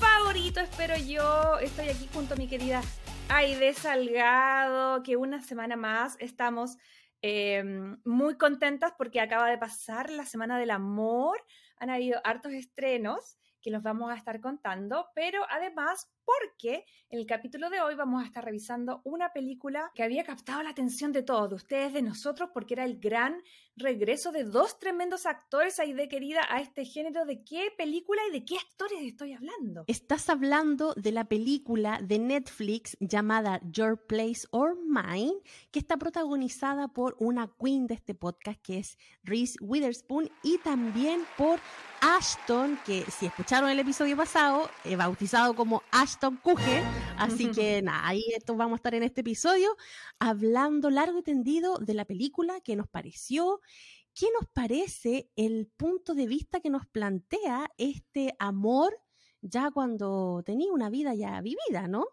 favorito, espero yo. Estoy aquí junto a mi querida Aide Salgado, que una semana más estamos em, muy contentas porque acaba de pasar la Semana del Amor. Han habido hartos estrenos que los vamos a estar contando, pero además porque en el capítulo de hoy vamos a estar revisando una película que había captado la atención de todos, de ustedes, de nosotros, porque era el gran regreso de dos tremendos actores ahí de querida a este género. ¿De qué película y de qué actores estoy hablando? Estás hablando de la película de Netflix llamada Your Place or Mine, que está protagonizada por una queen de este podcast que es Reese Witherspoon y también por Ashton, que si escucharon el episodio pasado, he bautizado como Ashton Kutcher. Así que nada, ahí esto vamos a estar en este episodio hablando largo y tendido de la película, qué nos pareció, qué nos parece el punto de vista que nos plantea este amor ya cuando tenía una vida ya vivida, ¿no?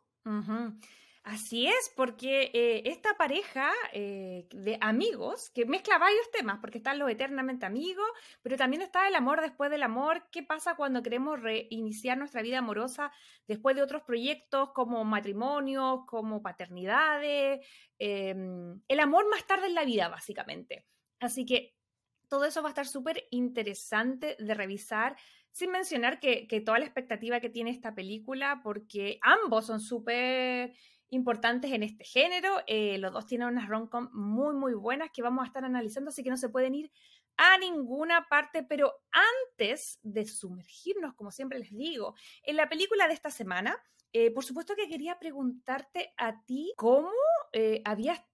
Así es, porque eh, esta pareja eh, de amigos que mezcla varios temas, porque están los eternamente amigos, pero también está el amor después del amor. ¿Qué pasa cuando queremos reiniciar nuestra vida amorosa después de otros proyectos como matrimonios, como paternidades? Em, el amor más tarde en la vida, básicamente. Así que todo eso va a estar súper interesante de revisar sin mencionar que, que, toda la expectativa que tiene esta película, porque ambos son súper importantes en este género. Eh, los dos tienen unas rom-com muy, muy buenas que vamos a estar analizando, así que no se pueden ir a ninguna parte. Pero antes de sumergirnos, como siempre les digo, en la película de esta semana, eh, por supuesto que quería preguntarte a ti cómo, eh,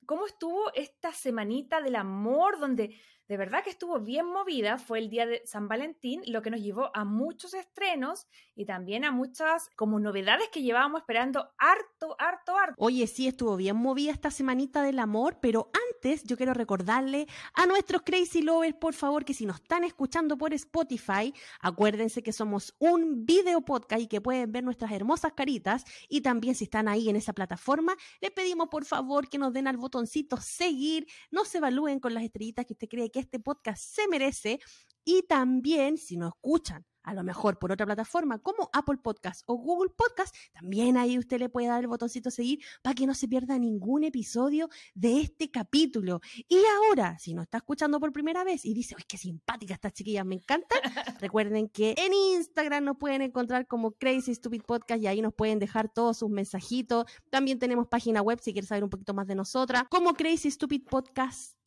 cómo estuvo esta semanita del amor, donde de verdad que estuvo bien movida, fue el día de San Valentín, lo que nos llevó a muchos estrenos y también a muchas como novedades que llevábamos esperando harto, harto, harto. Oye, sí, estuvo bien movida esta semanita del amor, pero antes yo quiero recordarle a nuestros Crazy Lovers, por favor, que si nos están escuchando por Spotify, acuérdense que somos un video podcast y que pueden ver nuestras hermosas caritas y también si están ahí en esa plataforma, les pedimos por favor que nos den al botoncito seguir, no se evalúen con las estrellitas que usted cree que este podcast se merece y también si nos escuchan a lo mejor por otra plataforma como Apple Podcast o Google Podcast, también ahí usted le puede dar el botoncito seguir para que no se pierda ningún episodio de este capítulo. Y ahora, si nos está escuchando por primera vez y dice, ¡ay, qué simpática esta chiquilla, me encanta! Recuerden que en Instagram nos pueden encontrar como Crazy Stupid Podcast y ahí nos pueden dejar todos sus mensajitos. También tenemos página web si quieres saber un poquito más de nosotras, como Crazy Stupid Podcast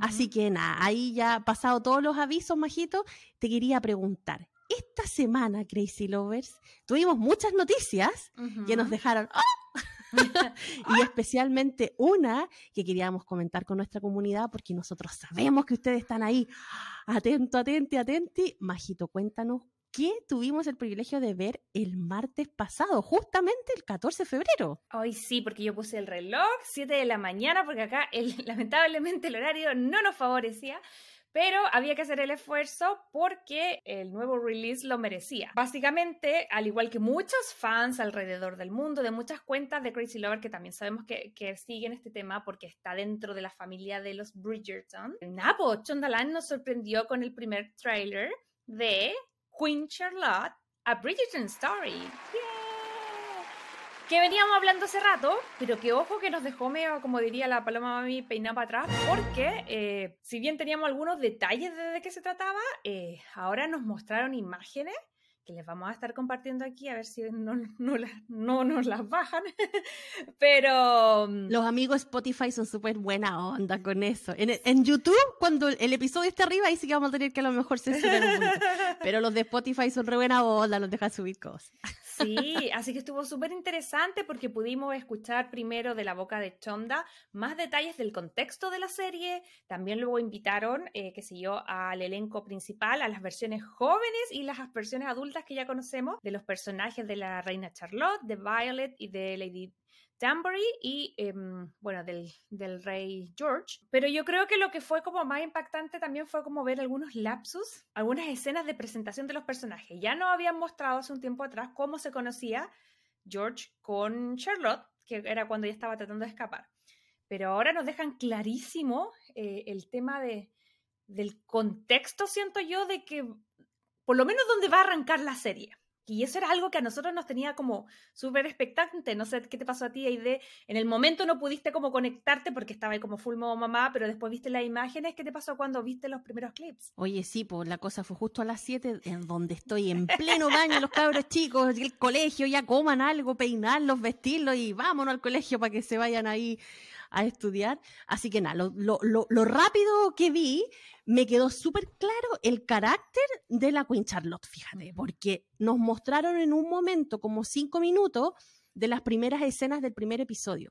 Así que nada, ahí ya pasado todos los avisos, Majito, te quería preguntar. Esta semana, Crazy Lovers, tuvimos muchas noticias que nos dejaron ¡ah! y especialmente una que queríamos comentar con nuestra comunidad porque nosotros sabemos que ustedes están ahí. Atento, atente, atenti. Majito, cuéntanos que tuvimos el privilegio de ver el martes pasado, justamente el 14 de febrero. Ay, sí, porque yo puse el reloj, 7 de la mañana, porque acá lamentablemente el horario no nos favorecía. Pero había que hacer el esfuerzo porque el nuevo release lo merecía. Básicamente, al igual que muchos fans alrededor del mundo, de muchas cuentas de Crazy Lover, que también sabemos que, que siguen este tema porque está dentro de la familia de los Bridgerton, Napo Chondalan nos sorprendió con el primer trailer de Queen Charlotte, A Bridgerton Story. Que veníamos hablando hace rato, pero que ojo que nos dejó medio, como diría la paloma mami, peinada para atrás, porque eh, si bien teníamos algunos detalles de, de qué se trataba, eh, ahora nos mostraron imágenes que les vamos a estar compartiendo aquí, a ver si no, no, nos las bajan. Pero... Mm, los amigos Spotify son súper buena onda con eso. En, YouTube, cuando el episodio está arriba, ahí sí que vamos a tener que a lo mejor censurar un poquito. Pero los de Spotify son re buena onda, nos dejan subir cosas. Sí, así que estuvo súper interesante porque pudimos escuchar primero de la boca de Chonda más detalles del contexto de la serie. También luego invitaron, eh, qué sé yo, al elenco principal, a las versiones jóvenes y las versiones adultas que ya conocemos de los personajes de la reina Charlotte, de Violet y de Lady Danbury y, em, bueno, del, del, rey George. Pero yo creo que lo que fue como más impactante también fue como ver algunos lapsus, algunas escenas de presentación de los personajes. Ya no habían mostrado hace un tiempo atrás cómo se conocía George con Charlotte, que era cuando ella estaba tratando de escapar. Pero ahora nos dejan clarísimo eh, el tema de, del contexto, siento yo, de que por lo menos dónde va a arrancar la serie. Y eso era algo que a nosotros nos tenía como súper expectante. No sé qué te pasó a ti, Aide. En el momento no pudiste como conectarte porque estaba ahí como full modo mamá, pero después viste las imágenes. ¿Qué te pasó cuando viste los primeros clips? Oye, sí, pues la cosa fue justo a las 7, en donde estoy en pleno baño, los cabros chicos, el colegio, ya coman algo, peinarlos, vestirlos y vámonos al colegio para que se vayan ahí a estudiar. Así que nada, lo, lo, lo, rápido que vi, me quedó súper claro el carácter de la Queen Charlotte, fíjate, porque nos mostraron en un momento, como cinco minutos, de las primeras escenas del primer episodio.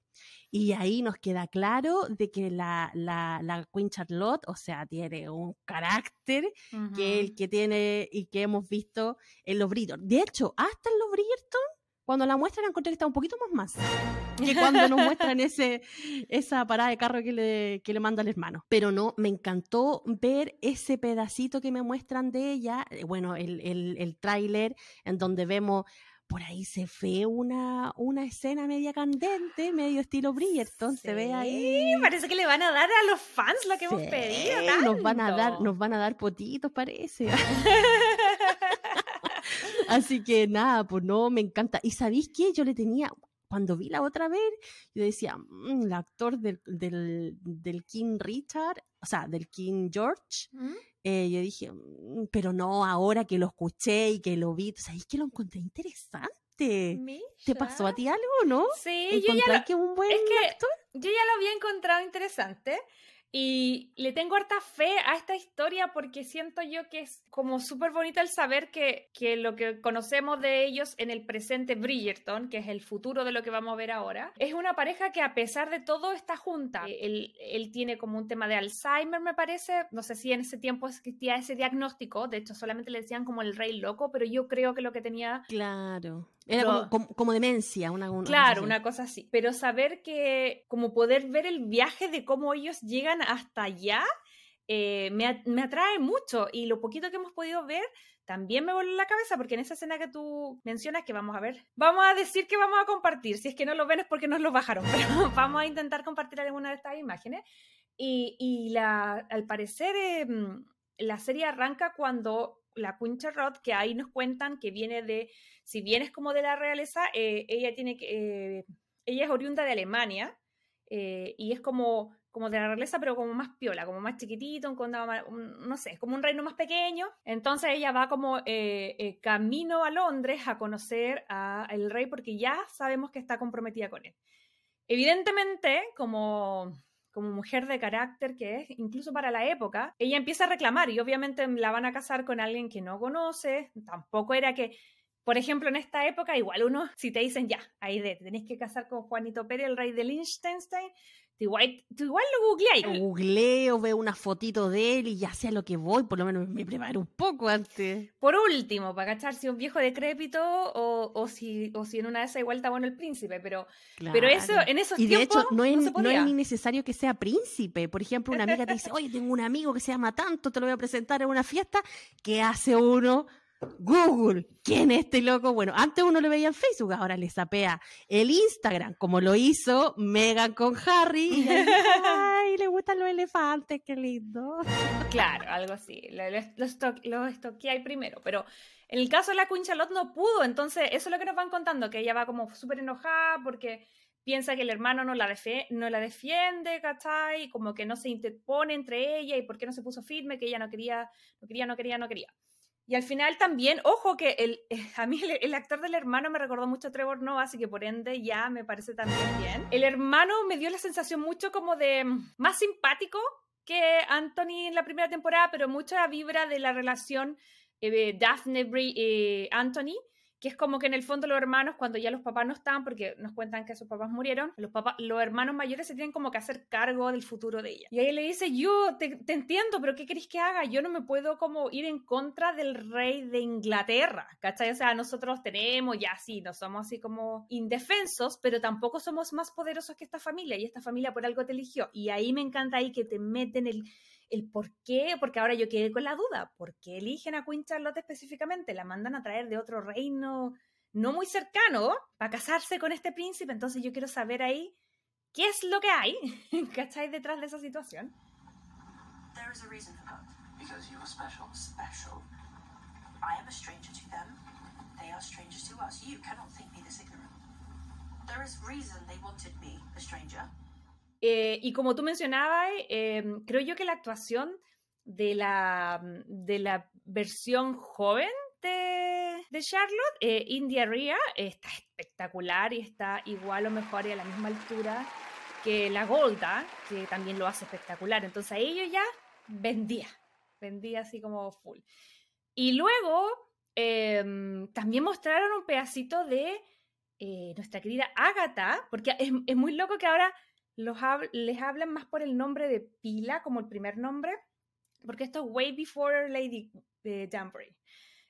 Y ahí nos queda claro de que la, la, la Queen Charlotte, o sea, tiene un carácter que el que tiene y que hemos visto en los Bridgerton. De hecho, hasta en los Bridgerton cuando la muestran encontré que está un poquito más más que cuando nos muestran ese, esa parada de carro que le, que le manda el hermano. Pero no, me encantó ver ese pedacito que me muestran de ella, eh, bueno, el, el, el tráiler en donde vemos por ahí se ve una, una escena media candente, medio estilo Bridgerton, se ve ahí. Parece que le van a dar a los fans lo que hemos pedido. Nos van a dar, nos van a dar potitos, parece. Así que nada, pues no, me encanta. ¿Y sabéis qué? Yo le tenía, cuando vi la otra vez, yo decía, mm, el actor del, del, King Richard, o sea, del King George, ¿Mm? eh, yo dije, mm, pero no, ahora que lo escuché y que lo vi, ¿sabéis que lo encontré interesante? ¿Te pasó a ti algo, no? Sí, yo ya lo, que un buen actor? Yo ya lo había encontrado interesante. Y le tengo harta fe a esta historia porque siento yo que es como súper bonito el saber que, que, lo que conocemos de ellos en el presente Bridgerton, que es el futuro de lo que vamos a ver ahora, es una pareja que a pesar de todo está junta. Eh, él, él tiene como un tema de Alzheimer, me parece. No sé si en ese tiempo existía ese diagnóstico. De hecho, solamente le decían como el rey loco, pero yo creo que lo que tenía... Claro era como, demencia, una, Claro, una cosa así. Pero saber que, como poder ver el viaje de cómo ellos llegan hasta allá, eh, me, me, atrae mucho. Y lo poquito que hemos podido ver también me voló la cabeza, porque en esa escena que tú mencionas, que vamos a ver, vamos a decir que vamos a compartir. Si es que no lo ven es porque nos lo bajaron, pero vamos a intentar compartir alguna de estas imágenes. Y, y la, al parecer, em, la serie arranca cuando la Queen que ahí nos cuentan que viene de, si bien es como de la realeza, eh, ella tiene que, eh, ella es oriunda de Alemania eh, y es como, como de la realeza, pero como más piola, como más chiquitito, un condado, no sé, como un reino más pequeño. Entonces ella va como camino a Londres a conocer al rey porque ya sabemos que está comprometida con él. Evidentemente, como como mujer de carácter que es, incluso para la época, ella empieza a reclamar y obviamente la van a casar con alguien que no conoce, tampoco era que, por ejemplo, en esta época, igual uno, si te dicen ya, ahí de, tenés que casar con Juanito Pérez, el rey de Liechtenstein, igual, igual lo googleáis. Lo googleo, veo una fotito de él y ya sé a lo que voy, por lo menos me preparo un poco antes. Por último, para cachar si un viejo decrépito o, o, si, o si en una de esas igual está bueno el príncipe, pero, pero eso en esos y de hecho no es, no, no es ni necesario que sea príncipe. Por ejemplo, una amiga te dice, oye, tengo un amigo que se llama tanto, te lo voy a presentar en una fiesta. ¿Qué hace uno? Google, ¿quién es este loco? Bueno, antes uno lo veía en Facebook, ahora le sapea el Instagram, como lo hizo Megan con Harry. Y ay, le gustan los elefantes, qué lindo. Claro, algo así. Los lo, estoqueé primero, pero en el caso de la Queen Charlotte no pudo, entonces eso es lo que nos van contando, que ella va como súper enojada porque piensa que el hermano no la, no la defiende, ¿cachai? Como que no se interpone entre ella y por qué no se puso firme, que ella no quería, no quería, no quería, no quería. Y al final también, ojo que el, a mí el, actor del hermano me recordó mucho a Trevor Noah, así que por ende ya me parece también bien. El hermano me dio la sensación mucho como de mm, más simpático que Anthony en la primera temporada, pero mucha vibra de la relación eh, Daphne y eh, Anthony, que es como que en el fondo los hermanos, cuando ya los papás no están, porque nos cuentan que sus papás murieron, los, los hermanos mayores se tienen como que hacer cargo del futuro de ella. Y ahí le dice, yo te, entiendo, pero ¿qué queréis que haga? Yo no me puedo como ir en contra del rey de Inglaterra, ¿cachai? O sea, nosotros tenemos, ya sí, no somos así como indefensos, pero tampoco somos más poderosos que esta familia, y esta familia por algo te eligió. Y ahí me encanta ahí que te meten el el por qué, porque ahora yo quedé con la duda, ¿por qué eligen a Queen Charlotte específicamente? La mandan a traer de otro reino no muy cercano para casarse con este príncipe, entonces yo quiero saber ahí qué es lo que hay, ¿cachai? Detrás de esa situación. There is a reason for that. Because you are special. Special. I am a stranger to them. They are strangers to us. You cannot think me this ignorant. There is reason they wanted me, a stranger. Eh, y como tú mencionabas, em, creo yo que la actuación de la, de la versión joven de, de Charlotte, eh, India Ria, está espectacular y está igual o mejor y a la misma altura que la Golda, que también lo hace espectacular. Entonces a ellos ya vendía, vendía así como full. Y luego em, también mostraron un pedacito de eh, nuestra querida Agatha, porque es, es muy loco que ahora los les hablan más por el nombre de pila, como el primer nombre, porque esto es way before Lady eh,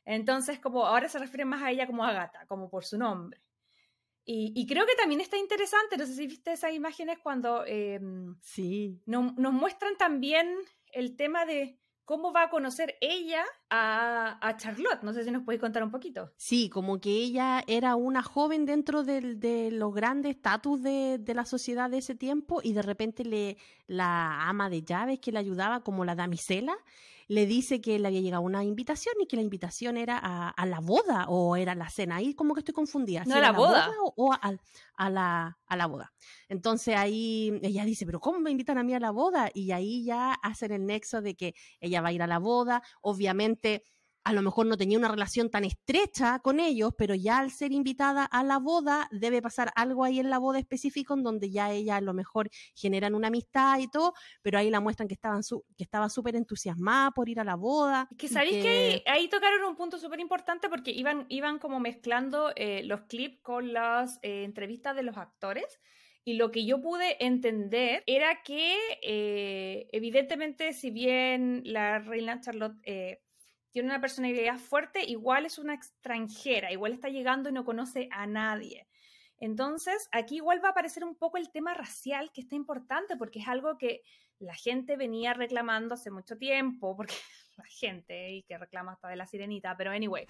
Entonces, como ahora se refieren más a ella como Agatha, como por su nombre. Y, creo que también está interesante, no sé si viste esas imágenes cuando em, sí. nos muestran también el tema de cómo va a conocer ella a, Charlotte. No sé si nos podéis contar un poquito. Sí, como que ella era una joven dentro de los grandes estatus de, de, la sociedad de ese tiempo y de repente le, la ama de llaves que le ayudaba como la damisela le dice que le había llegado una invitación y que la invitación era a, la boda o era la cena. Ahí como que estoy confundida. no, la, boda. o, a, la, a la boda. Entonces ahí ella dice, pero ¿cómo me invitan a mí a la boda? Y ahí ya hacen el nexo de que ella va a ir a la boda. Obviamente a lo mejor no tenía una relación tan estrecha con ellos, pero ya al ser invitada a la boda, debe pasar algo ahí en la boda específico en donde ya ella a lo mejor generan una amistad y todo, pero ahí la muestran que, estaban que estaba súper entusiasmada por ir a la boda. Que sabéis que... ahí, tocaron un punto súper importante porque iban, iban como mezclando eh, los clips con las eh, entrevistas de los actores. Y lo que yo pude entender era que, eh, evidentemente, si bien la reina Charlotte tiene una personalidad fuerte, igual es una extranjera, igual está llegando y no conoce a nadie. Entonces, aquí igual va a aparecer un poco el tema racial, que está importante, porque es algo que la gente venía reclamando hace mucho tiempo, porque la gente y que reclama hasta de la sirenita, pero anyway.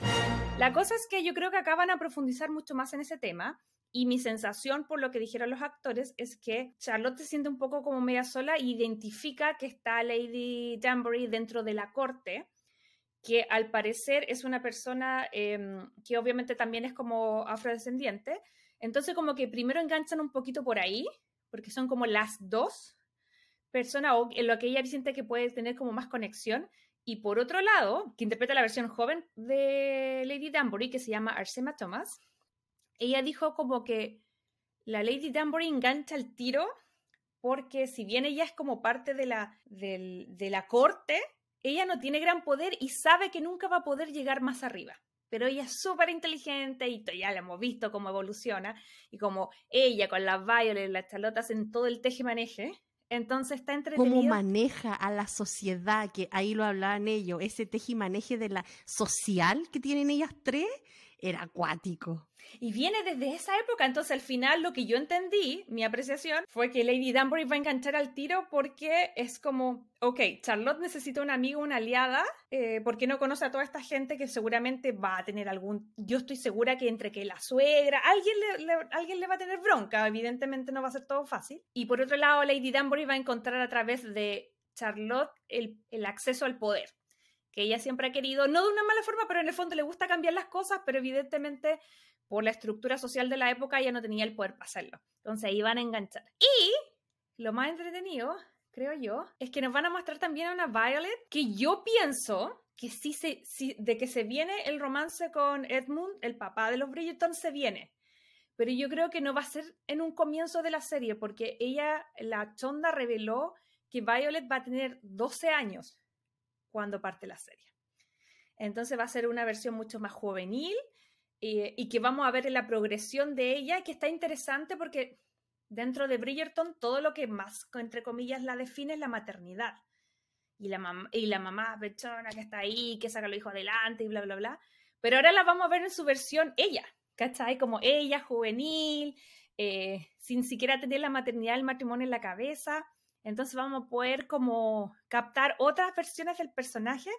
La cosa es que yo creo que acá van a profundizar mucho más en ese tema. Y mi sensación, por lo que dijeron los actores, es que Charlotte se siente un poco como media sola e identifica que está Lady Danbury dentro de la corte que al parecer es una persona em, que obviamente también es como afrodescendiente. Entonces como que primero enganchan un poquito por ahí, porque son como las dos personas en lo que ella siente que puede tener como más conexión. Y por otro lado, que interpreta la versión joven de Lady Danbury, que se llama Arsema Thomas, ella dijo como que la Lady Danbury engancha el tiro porque si bien ella es como parte de la, de la corte, ella no tiene gran poder y sabe que nunca va a poder llegar más arriba. Pero ella es súper inteligente y ya la hemos visto cómo evoluciona y como ella con las Violet y las chalotas en todo el teje-maneje. Entonces está entretenido. Cómo maneja a la sociedad, que ahí lo hablaban ellos, ese teje-maneje de la social que tienen ellas tres, era acuático. Y viene desde esa época, entonces al final lo que yo entendí, mi apreciación, fue que Lady Danbury va a enganchar al tiro porque es como, ok, Charlotte necesita un amigo, una aliada, eh, porque no conoce a toda esta gente que seguramente va a tener algún, yo estoy segura que entre que la suegra, alguien le, alguien le va a tener bronca, evidentemente no va a ser todo fácil. Y por otro lado, Lady Danbury va a encontrar a través de Charlotte el, el acceso al poder que ella siempre ha querido, no de una mala forma, pero en el fondo le gusta cambiar las cosas, pero evidentemente por la estructura social de la época ella no tenía el poder para hacerlo. Entonces ahí van a enganchar. Y lo más entretenido, creo yo, es que nos van a mostrar también a una Violet que yo pienso que sí, se, de que se viene el romance con Edmund, el papá de los Bridgerton, se viene. Pero yo creo que no va a ser en un comienzo de la serie, porque ella, la chonda, reveló que Violet va a tener 12 años cuando parte la serie. Entonces va a ser una versión mucho más juvenil y que vamos a ver la progresión de ella, que está interesante porque dentro de Bridgerton todo lo que más, entre comillas, la define es la maternidad. Y la, mamá, y la mamá pechona que está ahí, que saca a los hijos adelante y bla, bla, bla. Pero ahora la vamos a ver en su versión ella, ¿cachai? Como ella, juvenil, eh, sin siquiera tener la maternidad, el matrimonio en la cabeza. Entonces vamos a poder como captar otras versiones del personaje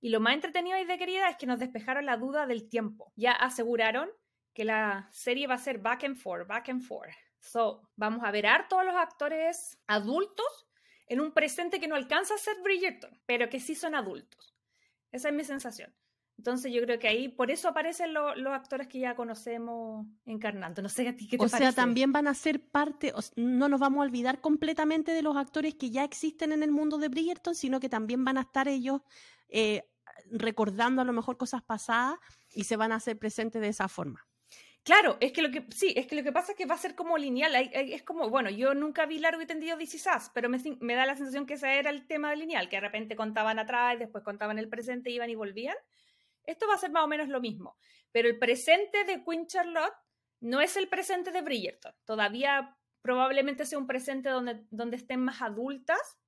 y lo más entretenido y de querida es que nos despejaron la duda del tiempo. Ya aseguraron que la serie va a ser back and forth, back and forth. So, vamos a ver a todos los actores adultos en un presente que no alcanza a ser Bridgerton, pero que sí son adultos. Esa es mi sensación. Entonces yo creo que ahí por eso aparecen los actores que ya conocemos encarnando. No sé a ti qué te o parece. O sea, también van a ser parte, no nos vamos a olvidar completamente de los actores que ya existen en el mundo de Bridgerton, sino que también van a estar ellos eh, recordando a lo mejor cosas pasadas y se van a hacer presentes de esa forma. Claro, es que lo que sí, es que lo que pasa es que va a ser como lineal. Es como, bueno, yo nunca vi largo y tendido DC pero me, me, da la sensación que ese era el tema de lineal, que de repente contaban atrás, después contaban el presente, iban y volvían. Esto va a ser más o menos lo mismo. Pero el presente de Queen Charlotte no es el presente de Bridgerton. Todavía probablemente sea un presente donde, donde estén más adultas,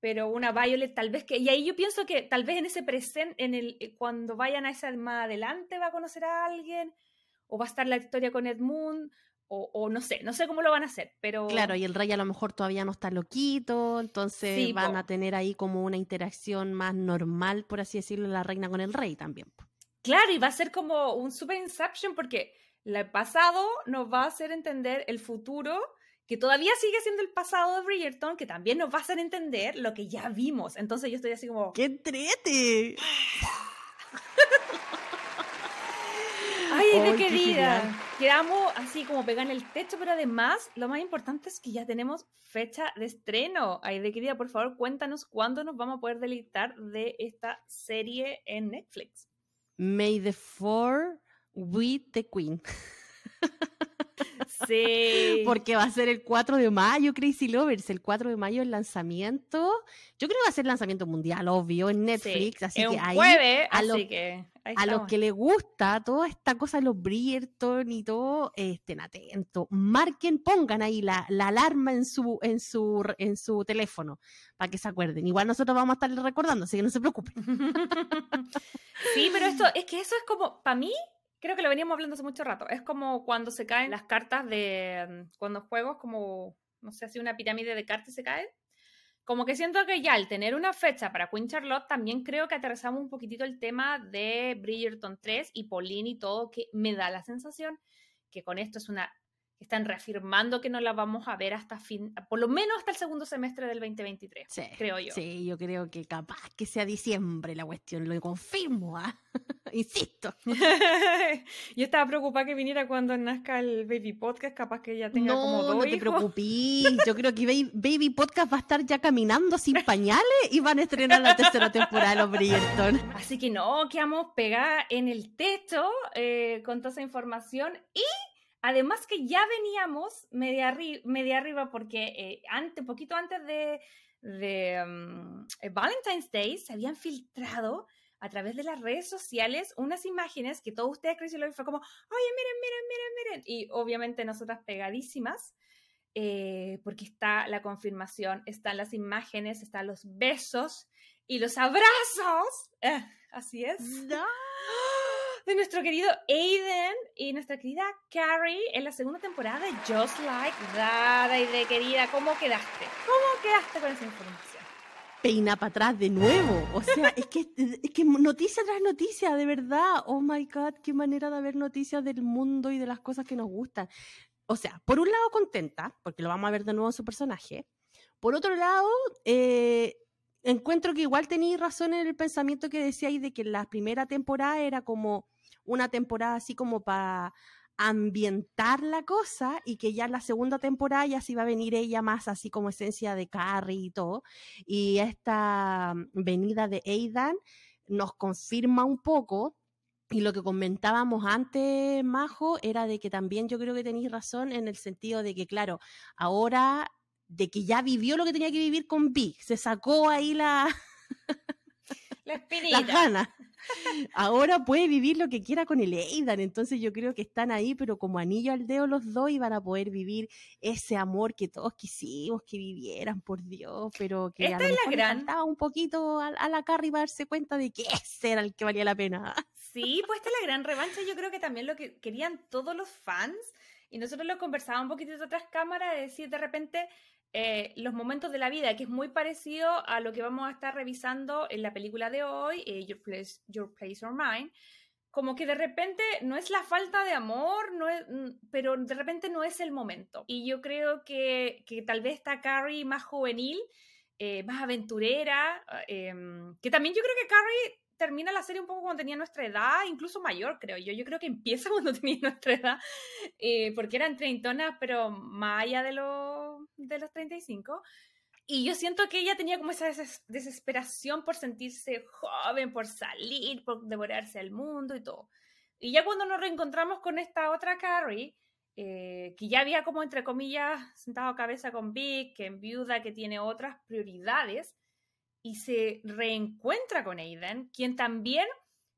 pero una Violet tal vez que... Y ahí yo pienso que tal vez en ese presente, en el, cuando vayan a esa más adelante va a conocer a alguien o va a estar la historia con Edmund, o, o, no sé, no sé cómo lo van a hacer, pero... Claro, y el rey a lo mejor todavía no está loquito, entonces van a tener ahí como una interacción más normal, por así decirlo, la reina con el rey también. Claro, y va a ser como un super Inception porque el pasado nos va a hacer entender el futuro, que todavía sigue siendo el pasado de Bridgerton, que también nos va a hacer entender lo que ya vimos. Entonces yo estoy así como... ¡Qué entrete! Ay, de querida. Quedamos así como pegar en el techo, pero además lo más importante es que ya tenemos fecha de estreno. Ay, de querida, por favor, cuéntanos cuándo nos vamos a poder deleitar de esta serie en Netflix. May the Four with the Queen. Sí. Porque va a ser el 4 de mayo, Crazy Lovers. El 4 de mayo el lanzamiento. Yo creo que va a ser el lanzamiento mundial, obvio, en Netflix. Así que ahí. a así que. a los que les gusta toda esta cosa de los Bridgerton y todo, estén atentos. Marquen, pongan ahí la, la, alarma en su, en, su, en su teléfono para que se acuerden. Igual nosotros vamos a estarles recordando, así que no se preocupen. sí, pero esto es que eso es como, para mí, creo que lo veníamos hablando hace mucho rato. Es como cuando se caen las cartas de. Mm, cuando juegos como. No sé, si una pirámide de cartas se cae. Como que siento que ya al tener una fecha para Queen Charlotte, también creo que aterrizamos un poquitito el tema de Bridgerton 3 y Pauline y todo, que me da la sensación que con esto es una están reafirmando que no la vamos a ver hasta fin, por lo menos hasta el segundo semestre del 2023, creo yo. Sí, yo creo que capaz que sea diciembre la cuestión, lo confirmo, ¿ah? insisto. yo estaba preocupada que viniera cuando nazca el Baby Podcast, capaz que ya tenga como dos No te preocupes, yo creo que Baby Podcast va a estar ya caminando sin pañales y van a estrenar la tercera temporada de los Bridgerton. Así que no, quedamos pegadas en el techo eh, con toda esa información y Además que ya veníamos media, media arriba porque eh, antes, poquito antes de, de mm, eh, Valentine's Day se habían filtrado a través de las redes sociales unas imágenes que todos ustedes Crazy Love fue como, oye, miren, miren, miren, miren. Y obviamente nosotras pegadísimas, eh, porque está la confirmación, están las imágenes, están los besos y los abrazos. así es. No de nuestro querido Aiden y nuestra querida Carrie en la segunda temporada de Just Like That. de querida, ¿cómo quedaste? ¿Cómo quedaste con esa información? Peina para atrás de nuevo. O sea, es que, es que noticia tras noticia, de verdad. Oh my God, qué manera de ver noticias del mundo y de las cosas que nos gustan. O sea, por un lado contenta, porque lo vamos a ver de nuevo en su personaje. Por otro lado, eh, encuentro que igual tenéis razón en el pensamiento que decíais de que la primera temporada era como una temporada así como para ambientar la cosa y que ya en la segunda temporada ya se iba a venir ella más así como esencia de Carrie y todo. Y esta venida de Aidan nos confirma un poco. Y lo que comentábamos antes, Majo, era de que también yo creo que tenéis razón en el sentido de que, claro, ahora de que ya vivió lo que tenía que vivir con Big, se sacó ahí la... La espinita. La gana ahora puede vivir lo que quiera con el Aidan. Entonces yo creo que están ahí, pero como anillo al dedo los dos y van a poder vivir ese amor que todos quisimos que vivieran, por Dios, pero que Esta a lo es la gran... un poquito a, la Carrie para darse cuenta de que ese era el que valía la pena. Sí, pues esta es la gran revancha. Yo creo que también lo que querían todos los fans, y nosotros lo conversábamos un poquito de otras cámaras, de decir de repente eh, los momentos de la vida, que es muy parecido a lo que vamos a estar revisando en la película de hoy, eh, Your, Place, Your Place or Mine. Como que de repente no es la falta de amor, no mm, pero de repente no es el momento. Y yo creo que, que tal vez está Carrie más juvenil, eh, más aventurera, em, que también yo creo que Carrie termina la serie un poco cuando tenía nuestra edad, incluso mayor, creo yo. Yo creo que empieza cuando tenía nuestra edad, eh, porque eran treintonas, pero más allá de, lo, de los 35. Y yo siento que ella tenía como esa desesperación por sentirse joven, por salir, por devorarse al mundo y todo. Y ya cuando nos reencontramos con esta otra Carrie, eh, que ya había como entre comillas sentado cabeza con Vic, que en viuda, que tiene otras prioridades, y se reencuentra con Aiden, quien también,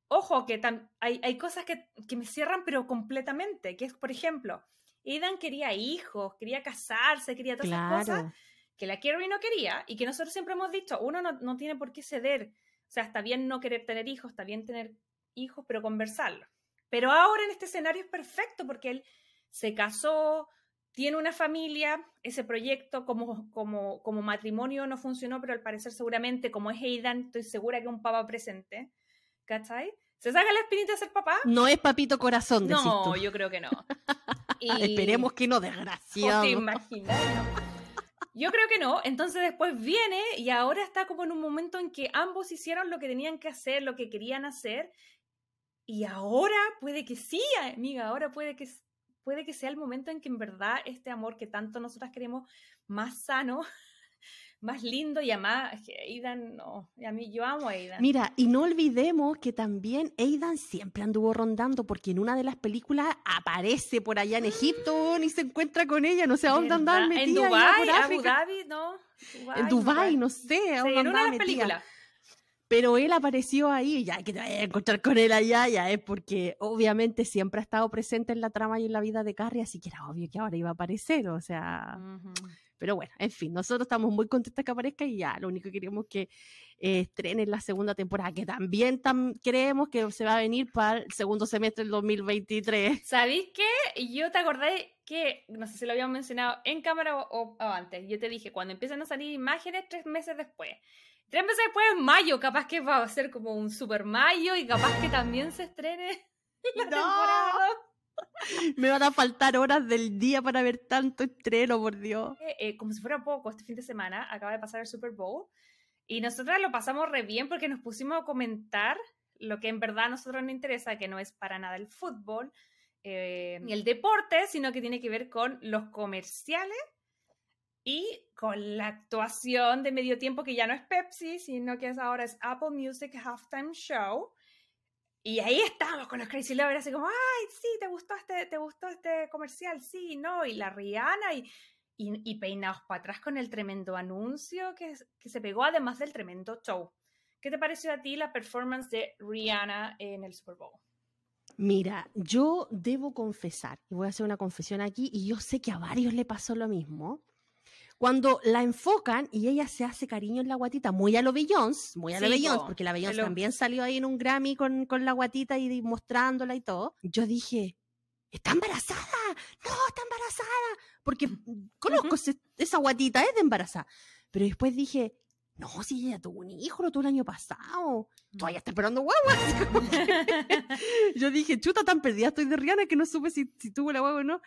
ojo, que hay, hay, cosas que, que, me cierran pero completamente, que es, por ejemplo, Aidan quería hijos, quería casarse, quería todas esas cosas que la Carrie no quería y que nosotros siempre hemos dicho, uno no, no tiene por qué ceder, o sea, está bien no querer tener hijos, está bien tener hijos, pero conversarlo. Pero ahora en este escenario es perfecto porque él se casó, tiene una familia, ese proyecto como, como, como matrimonio no funcionó, pero al parecer seguramente, como es Aidan, estoy segura que un papá presente, ¿cachai? ¿Se saca la espinita de ser papá? No es papito corazón, No, yo creo que no. Esperemos que no, desgraciado. te imaginas, Yo creo que no. Entonces después viene y ahora está como en un momento en que ambos hicieron lo que tenían que hacer, lo que querían hacer. Y ahora puede que sí, amiga, ahora puede que puede que sea el momento en que en verdad este amor que tanto nosotras queremos, más sano, más lindo y además, Aidan, no, a mí yo amo a Aidan. Mira, y no olvidemos que también Aidan siempre anduvo rondando porque en una de las películas aparece por allá en Egipto y se encuentra con ella, no sé a dónde andaba metida. En Dubái, Abu Dhabi, no. en Dubái, no sé, a dónde sí, en una de las películas pero él apareció ahí, ya que te vayas a encontrar con él allá, ya es porque obviamente siempre ha estado presente en la trama y en la vida de Carrie, así que era obvio que ahora iba a aparecer, o sea... Pero bueno, en fin, nosotros estamos muy contentos que aparezca y ya, lo único que queremos que eh, estrenen la segunda temporada, que también creemos que se va a venir para el segundo semestre del 2023. ¿Sabéis qué? Yo te acordé que, no sé si lo habíamos mencionado en cámara o, o antes, yo te dije, cuando empiezan a salir imágenes tres meses después, Tres meses después en mayo, capaz que va a ser como un super mayo y capaz que también se estrene la temporada. Me van a faltar horas del día para ver tanto estreno, por Dios. Eh, eh, como si fuera poco, este fin de semana acaba de pasar el Super Bowl y nosotras lo pasamos re bien porque nos pusimos a comentar lo que en verdad a nosotros nos interesa, que no es para nada el fútbol eh, ni el deporte, sino que tiene que ver con los comerciales y con la actuación de medio tiempo que ya no es Pepsi, sino que es ahora es Apple Music Halftime Show. Y ahí estamos con los Crazy Lovers, así como, ay, sí, ¿te gustó este, te gustó este comercial? Sí, no, y la Rihanna, y, y, peinados para atrás con el tremendo anuncio que, que se pegó, además del tremendo show. ¿Qué te pareció a ti la performance de Rihanna en el Super Bowl? Mira, yo debo confesar, y voy a hacer una confesión aquí, y yo sé que a varios le pasó lo mismo, cuando la enfocan y ella se hace cariño en la guatita, muy a lo Beyoncé, muy a lo Beyoncé, porque la Beyoncé también salió ahí en un Grammy con, con la guatita y mostrándola y todo. Yo dije, ¿está embarazada? No, está embarazada. Porque conozco esa guatita, es de embarazada. Pero después dije, no, si ella tuvo un hijo, lo tuvo el año pasado. Todavía está esperando guagua. Yo dije, chuta, tan perdida estoy de Rihanna que no supe si, si tuvo la guagua o no.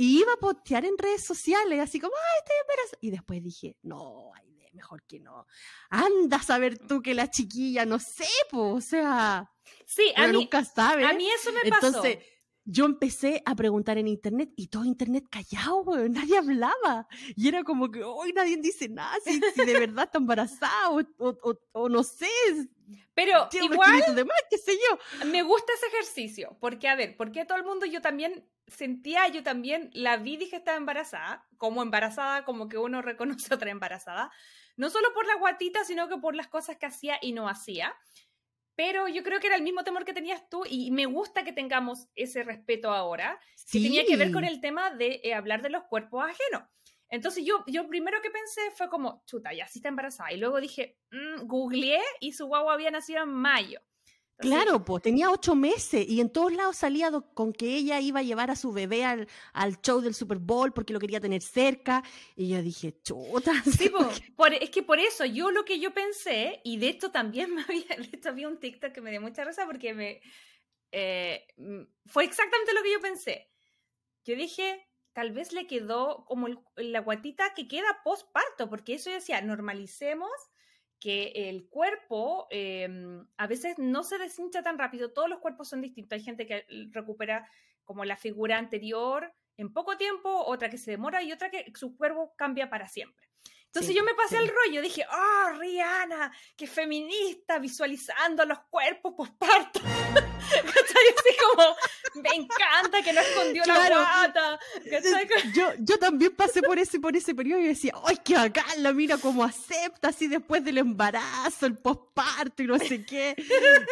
Y iba a postear en redes sociales, así como, ay, estoy embarazada. Y después dije, no, ay, mejor que no. Anda a saber tú que la chiquilla, no sé, pues, o sea. Sí, a mí, nunca sabe. A mí eso me pasó. Entonces, yo empecé a preguntar en internet y todo internet callado, nadie hablaba. Y era como que hoy nadie dice nada, si, de verdad está embarazada o, o, o, no sé. Pero igual, de qué sé yo. me gusta ese ejercicio, porque a ver, porque todo el mundo yo también sentía, yo también la vi, dije estaba embarazada, como embarazada, como que uno reconoce otra embarazada, no solo por la guatita, sino que por las cosas que hacía y no hacía. Pero yo creo que era el mismo temor que tenías tú y me gusta que tengamos ese respeto ahora, que tenía que ver con el tema de eh, hablar de los cuerpos ajenos. Entonces yo, yo primero que pensé fue como, chuta, ya sí está embarazada. Y luego dije, mm, googleé y su guagua había nacido en mayo. Claro, pues tenía ocho meses y en todos lados salía con que ella iba a llevar a su bebé al, show del Super Bowl porque lo quería tener cerca. Y yo dije, chuta. Sí, es que por eso yo lo que yo pensé, y de esto también me había, de un TikTok que me dio mucha risa porque me eh, mm, fue exactamente lo que yo pensé. Yo dije, tal vez le quedó como la guatita que queda postparto, porque eso decía, normalicemos que el cuerpo em, a veces no se deshincha tan rápido, todos los cuerpos son distintos, hay gente que recupera como la figura anterior en poco tiempo, otra que se demora y otra que su cuerpo cambia para siempre. Entonces yo me pasé el rollo, dije, oh, Rihanna, qué feminista, visualizando los cuerpos posparto. Así como, me encanta que no escondió la guata. Yo, yo también pasé por ese, por ese periodo y decía, ay, qué bacán, la mira cómo acepta así después del embarazo, el posparto y no sé qué.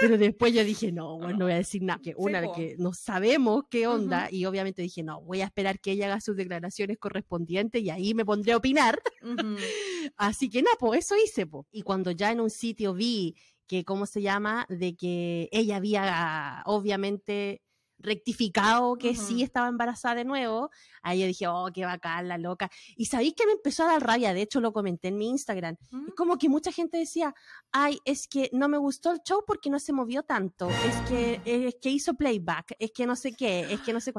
Pero después yo dije, no, bueno, no voy a decir nada, que una vez que no sabemos qué onda, y obviamente dije, no, voy a esperar que ella haga sus declaraciones correspondientes y ahí me pondré a opinar. Así que nada, pues eso hice, pues. Y cuando ya en un sitio vi que, ¿cómo se llama? De que ella había obviamente rectificado que sí estaba embarazada de nuevo, ahí yo dije, oh, qué bacán, la loca. Y sabéis que me empezó a dar rabia, de hecho lo comenté en mi Instagram. Mm. como que mucha gente decía, ay, es que no me gustó el show porque no se movió tanto, es que, es que hizo playback, es que no sé qué, es que no sé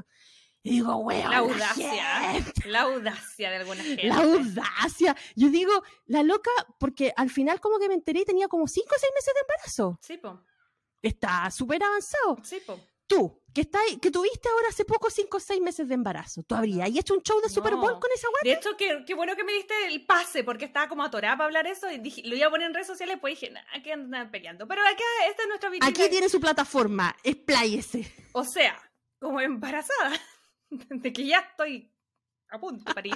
cuál digo, weón. La audacia. La audacia de alguna gente. La audacia. Yo digo, la loca, porque al final como que me enteré y tenía como 5 o 6 meses de embarazo. Sí, po. Está súper avanzado. Sí, po. Tú, que, está, que tuviste ahora hace poco 5 o 6 meses de embarazo, ¿tú habrías hecho un show de Super Bowl con esa weá? De hecho, qué, qué, bueno que me diste el pase, porque estaba como atorada para hablar eso y dije, lo iba a poner en redes sociales, pues dije, nada, que andan peleando. Pero acá, esta es nuestra. Aquí tiene su plataforma, expláyese. O sea, como embarazada. de que ya estoy a punto de parir.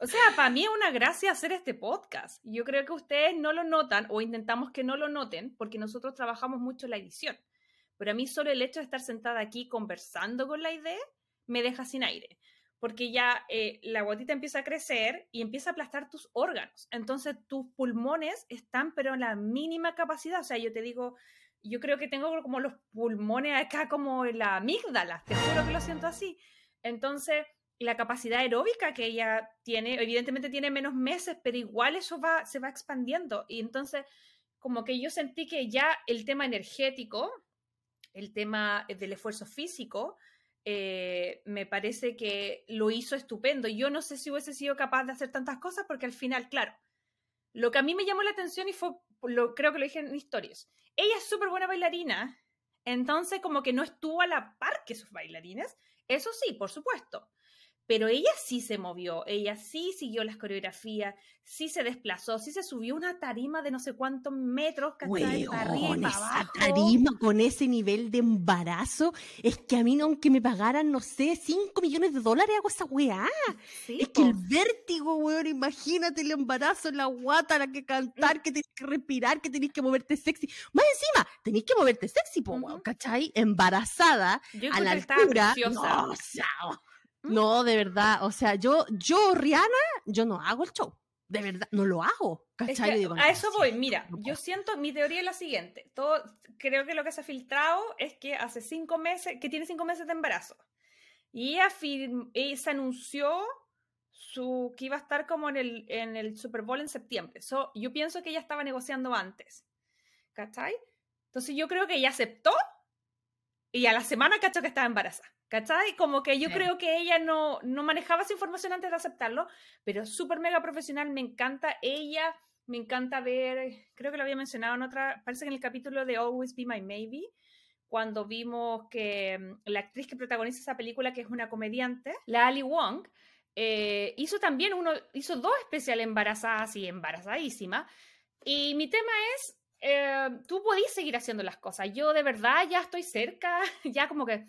O sea, para mí es una gracia hacer este podcast. Yo creo que ustedes no lo notan o intentamos que no lo noten porque nosotros trabajamos mucho la edición. Pero a mí solo el hecho de estar sentada aquí conversando con la idea me deja sin aire. Porque ya eh, la gotita empieza a crecer y empieza a aplastar tus órganos. Entonces tus pulmones están pero en la mínima capacidad. O sea, yo te digo, yo creo que tengo como los pulmones acá como en la amígdala. Te juro que lo siento así. Entonces, la capacidad aeróbica que ella tiene, evidentemente tiene menos meses, pero igual eso va, se va expandiendo. Y entonces, como que yo sentí que ya el tema energético, el tema del esfuerzo físico, eh, me parece que lo hizo estupendo. Yo no sé si hubiese sido capaz de hacer tantas cosas porque al final, claro, lo que a mí me llamó la atención y fue, lo, creo que lo dije en historias, ella es súper buena bailarina, entonces como que no estuvo a la par que sus bailarines, eso sí, por supuesto. Pero ella sí se movió, ella sí siguió las coreografías, sí se desplazó, sí se subió una tarima de no sé cuántos metros, ¿cachai? arriba esa tarima con ese nivel de embarazo, es que a mí, aunque me pagaran, no sé, 5 millones de dólares, hago esa weá. es que el vértigo, weón, imagínate el embarazo, la guata, la que mm. cantar, que tenés que respirar, que tenés que moverte sexy. Más encima, tenés que moverte sexy, po, ¿cachai? Embarazada, a la altura. No, no, de verdad. O sea, yo, yo, Rihanna, yo no hago el show. De verdad, no lo hago. a eso voy. Mira, yo siento, mi teoría es la siguiente. Todo, creo que lo que se ha filtrado es que hace cinco meses, que tiene cinco meses de embarazo. Y ella, se anunció su, que iba a estar como en el, en el Super Bowl en septiembre. So, yo pienso que ella estaba negociando antes. ¿Cachai? Entonces yo creo que ella aceptó y a la semana cachó que estaba embarazada. ¿Cachai? Como que yo creo que ella no, no manejaba esa información antes de aceptarlo, pero súper mega profesional, me encanta ella, me encanta ver, creo que lo había mencionado en otra, parece que en el capítulo de Always Be My Maybe, cuando vimos que mm, la actriz que protagoniza esa película, que es una comediante, la Ali Wong, eh, hizo también uno, hizo dos especiales embarazadas y embarazadísima. Y mi tema es, eh, tú podés seguir haciendo las cosas. Yo de verdad ya estoy cerca, ya como que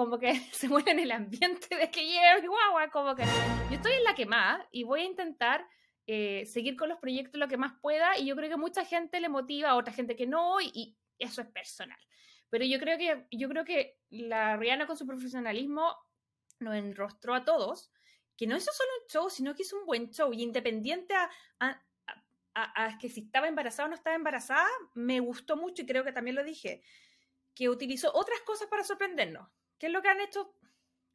como que se muere en el ambiente de que llegue guagua, como que yo estoy en la que más y voy a intentar eh, seguir con los proyectos lo que más pueda y yo creo que mucha gente le motiva, a otra gente que no y, eso es personal. Pero yo creo que, yo creo que la Rihanna con su profesionalismo nos enrostró a todos que no hizo solo un show, sino que hizo un buen show. Y independiente a, a, que si estaba embarazada o no estaba embarazada, me gustó mucho y creo que también lo dije, que utilizó otras cosas para sorprendernos. ¿Qué es lo que han hecho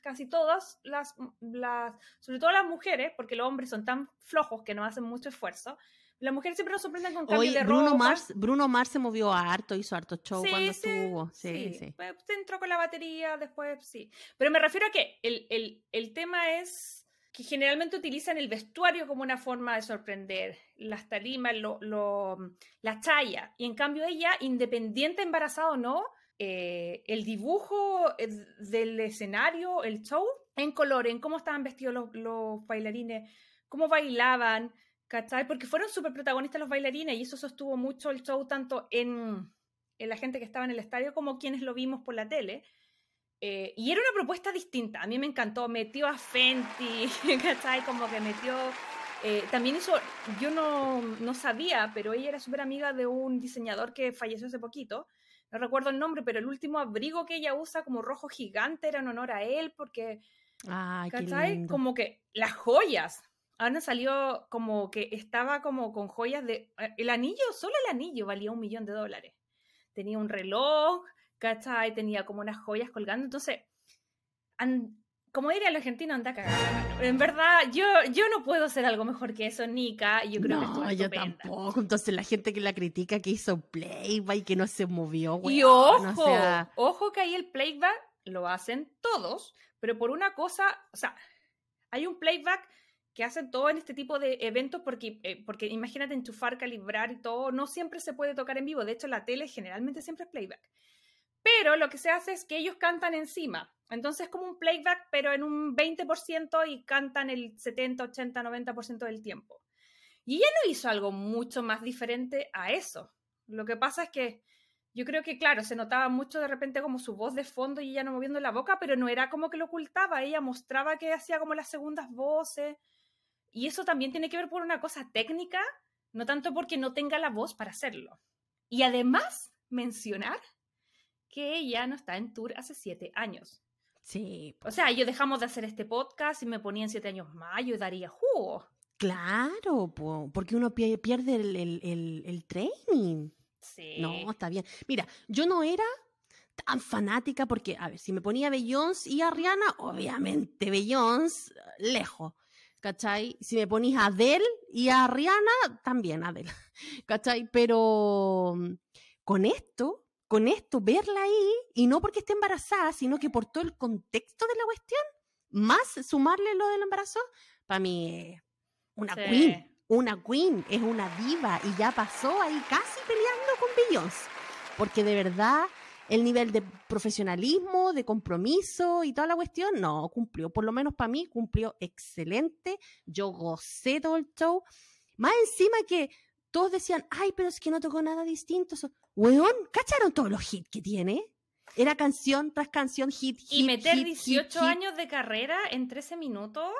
casi todas las, las, sobre todo las mujeres, porque los hombres son tan flojos que no hacen mucho esfuerzo, las mujeres siempre nos sorprenden con cambios de Bruno Mars, Bruno Mars se movió harto, hizo harto show cuando estuvo. Sí, sí. Pues, entró con la batería, después sí. Pero me refiero a que el, el, el tema es que generalmente utilizan el vestuario como una forma de sorprender, las tarimas, lo, lo, la chaya. Y en cambio ella, independiente embarazada o no, eh, el dibujo eh, del escenario, el show, en color, en cómo estaban vestidos los, bailarines, cómo bailaban, ¿cachai? Porque fueron súper protagonistas los bailarines y eso sostuvo mucho el show tanto en, en, la gente que estaba en el estadio como quienes lo vimos por la tele. Eh, y era una propuesta distinta, a mí me encantó, metió a Fenty, ¿cachai? Como que metió... Eh, también hizo, yo no, no sabía, pero ella era súper amiga de un diseñador que falleció hace poquito, no recuerdo el nombre, pero el último abrigo que ella usa como rojo gigante era en honor a él, porque, Ay, ¿cachai? Como que las joyas, Ana salió como que estaba como con joyas de... Eh, el anillo, solo el anillo valía un millón de dólares. Tenía un reloj, ¿cachai? Tenía como unas joyas colgando. Entonces, como diría el argentino, anda cagada. En verdad, yo, yo no puedo hacer algo mejor que eso, Nika. Yo creo no, que yo tampoco. Entonces, la gente que la critica que hizo playback y que no se movió, Y ojo, ojo que ahí el playback lo hacen todos, pero por una cosa, o sea, hay un playback que hacen todo en este tipo de eventos porque, eh, porque imagínate enchufar, calibrar y todo, no siempre se puede tocar en vivo, de hecho la tele generalmente siempre es playback. Pero lo que se hace es que ellos cantan encima, entonces es como un playback pero en un 20% y cantan el 70, 80, 90% del tiempo. Y ella no hizo algo mucho más diferente a eso. Lo que pasa es que yo creo que, claro, se notaba mucho de repente como su voz de fondo y ella no moviendo la boca, pero no era como que lo ocultaba, ella mostraba que hacía como las segundas voces y eso también tiene que ver por una cosa técnica, no tanto porque no tenga la voz para hacerlo. Y además, mencionar que ella no está en tour hace siete años. Sí. O sea, yo dejamos de hacer este podcast y me ponía en siete años más, yo daría jugo. Claro, porque uno pierde el, el, el, training. Sí. No, está bien. Mira, yo no era tan fanática porque, a ver, si me ponía Beyoncé y a Rihanna, obviamente Beyoncé, lejos. ¿cachai? Si me ponís a Adele y a Rihanna, también Adele, ¿cachai? Pero mm, con esto, con esto, verla ahí, y no porque esté embarazada, sino que por todo el contexto de la cuestión, más sumarle lo del embarazo, para mí es una queen, una queen, es una diva, y ya pasó ahí casi peleando con Beyoncé, porque de verdad el nivel de profesionalismo, de compromiso y toda la cuestión, no, cumplió. Por lo menos para mí, cumplió excelente. Yo gocé todo el show. Más encima que todos decían, ay, pero es que no tocó nada distinto. Weón, ¿cacharon todos los hits que tiene? Era canción tras canción, hit, hit. Y meter 18 años de carrera en 13 minutos.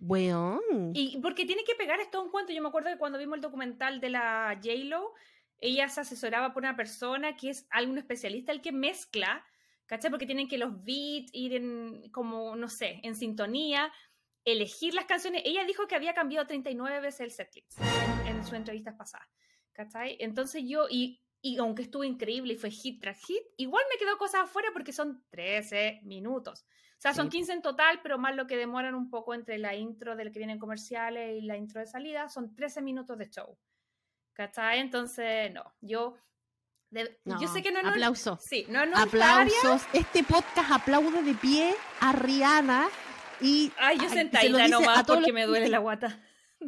Weón. Y porque tiene que pegar esto un cuento. Yo me acuerdo que cuando vimos el documental de la J-Lo, ella se asesoraba por una persona que es algún especialista, el que mezcla, ¿cachai? Porque tienen que los beats ir en, como, no sé, en sintonía, elegir las canciones. Ella dijo que había cambiado 39 veces el setlist en, en su entrevista pasada, ¿cachai? Entonces yo, y, y aunque estuvo increíble y fue hit tras hit, igual me quedó cosas afuera porque son 13 minutos. O sea, son 15 en total, pero más lo que demoran un poco entre la intro del que vienen comerciales y la intro de salida, son 13 minutos de show. ¿Cachai? Entonces, no, yo... yo sé que no, no Aplausos. Sí, no, no Aplausos. Este podcast aplaude de pie a Rihanna y... Ay, yo sentadita nomás porque me duele la guata.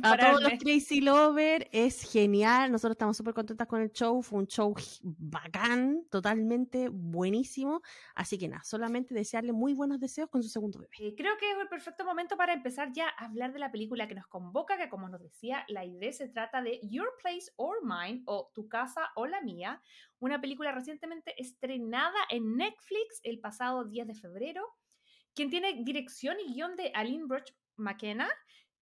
A todos los Crazy Lover, es genial. Nosotros estamos súper contentas con el show. Fue un show bacán, totalmente buenísimo. Así que nada, solamente desearle muy buenos deseos con su segundo bebé. Eh, creo que es el perfecto momento para empezar ya a hablar de la película que nos convoca, que como nos decía, la idea se trata de Your Place or Mine o Tu casa o la mía, una película recientemente estrenada en Netflix el pasado 10 de febrero, quien tiene dirección y guion de Aline Broch McKenna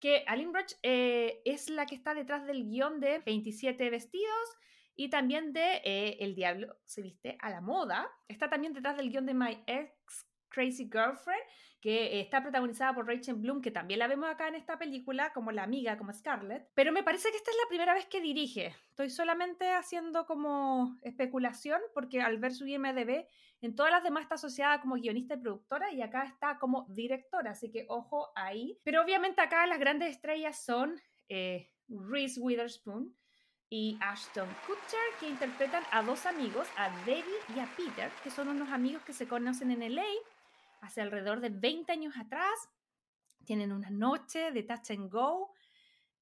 que Aline Broch eh, es la que está detrás del guion de 27 vestidos, y también de eh, El Diablo se viste a la moda. Está también detrás del guion de My Ex Crazy Girlfriend, que está protagonizada por Rachel Bloom, que también la vemos acá en esta película, como la amiga, como Scarlett. Pero me parece que esta es la primera vez que dirige. Estoy solamente haciendo como especulación, porque al ver su IMDB, en todas las demás está asociada como guionista y productora, y acá está como directora, así que ojo ahí. Pero obviamente acá las grandes estrellas son eh, Reese Witherspoon, y Ashton Kutcher, que interpretan a dos amigos, a Debbie y a Peter, que son unos amigos que se conocen en LA hace alrededor de 20 años atrás. Tienen una noche de touch and go.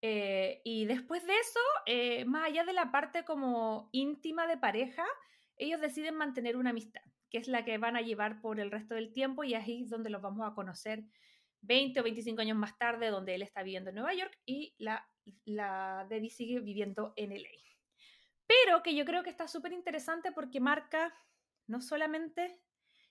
Eh, y después de eso, eh, más allá de la parte como íntima de pareja, ellos deciden mantener una amistad, que es la que van a llevar por el resto del tiempo y ahí es donde los vamos a conocer 20 o 25 años más tarde, donde él está viviendo en Nueva York y la la Debbie sigue viviendo en LA. Pero que yo creo que está súper interesante porque marca no solamente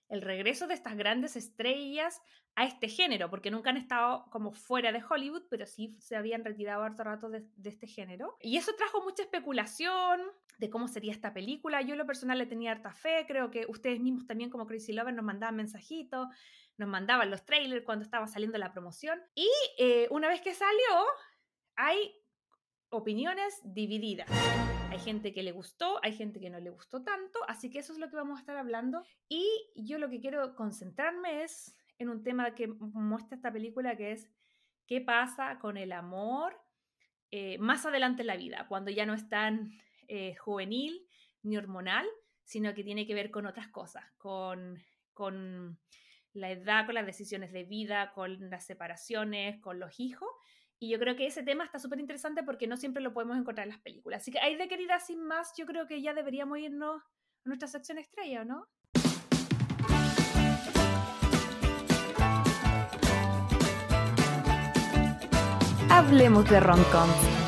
el regreso de estas grandes estrellas a este género, porque nunca han estado como fuera de Hollywood, pero sí se habían retirado harto rato de, este género. Y eso trajo mucha especulación de cómo sería esta película. Yo lo personal le tenía harta fe, creo que ustedes mismos también como Crazy Lover nos mandaban mensajitos, nos mandaban los trailers cuando estaba saliendo la promoción. Y eh, una vez que salió, hay opiniones divididas. Hay gente que le gustó, hay gente que no le gustó tanto, así que eso es lo que vamos a estar hablando. Y yo lo que quiero concentrarme es en un tema que muestra esta película, que es qué pasa con el amor eh, más adelante en la vida, cuando ya no es tan eh, juvenil ni hormonal, sino que tiene que ver con otras cosas, con, con la edad, con las decisiones de vida, con las separaciones, con los hijos. Y yo creo que ese tema está súper interesante porque no siempre lo podemos encontrar en las películas. Así que ahí de querida sin más, yo creo que ya deberíamos irnos a nuestra sección estrella, ¿no? Hablemos de romcoms.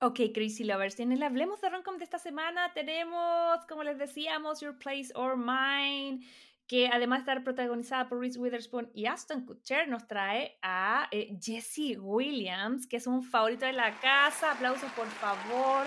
Ok, Crazy Lovers, en el Hablemos de Roncom de esta semana tenemos, como les decíamos, Your Place or Mine, que además de estar protagonizada por Reese Witherspoon y Aston Kutcher, nos trae a eh, Jesse Williams, que es un favorito de la casa. Aplausos, por favor.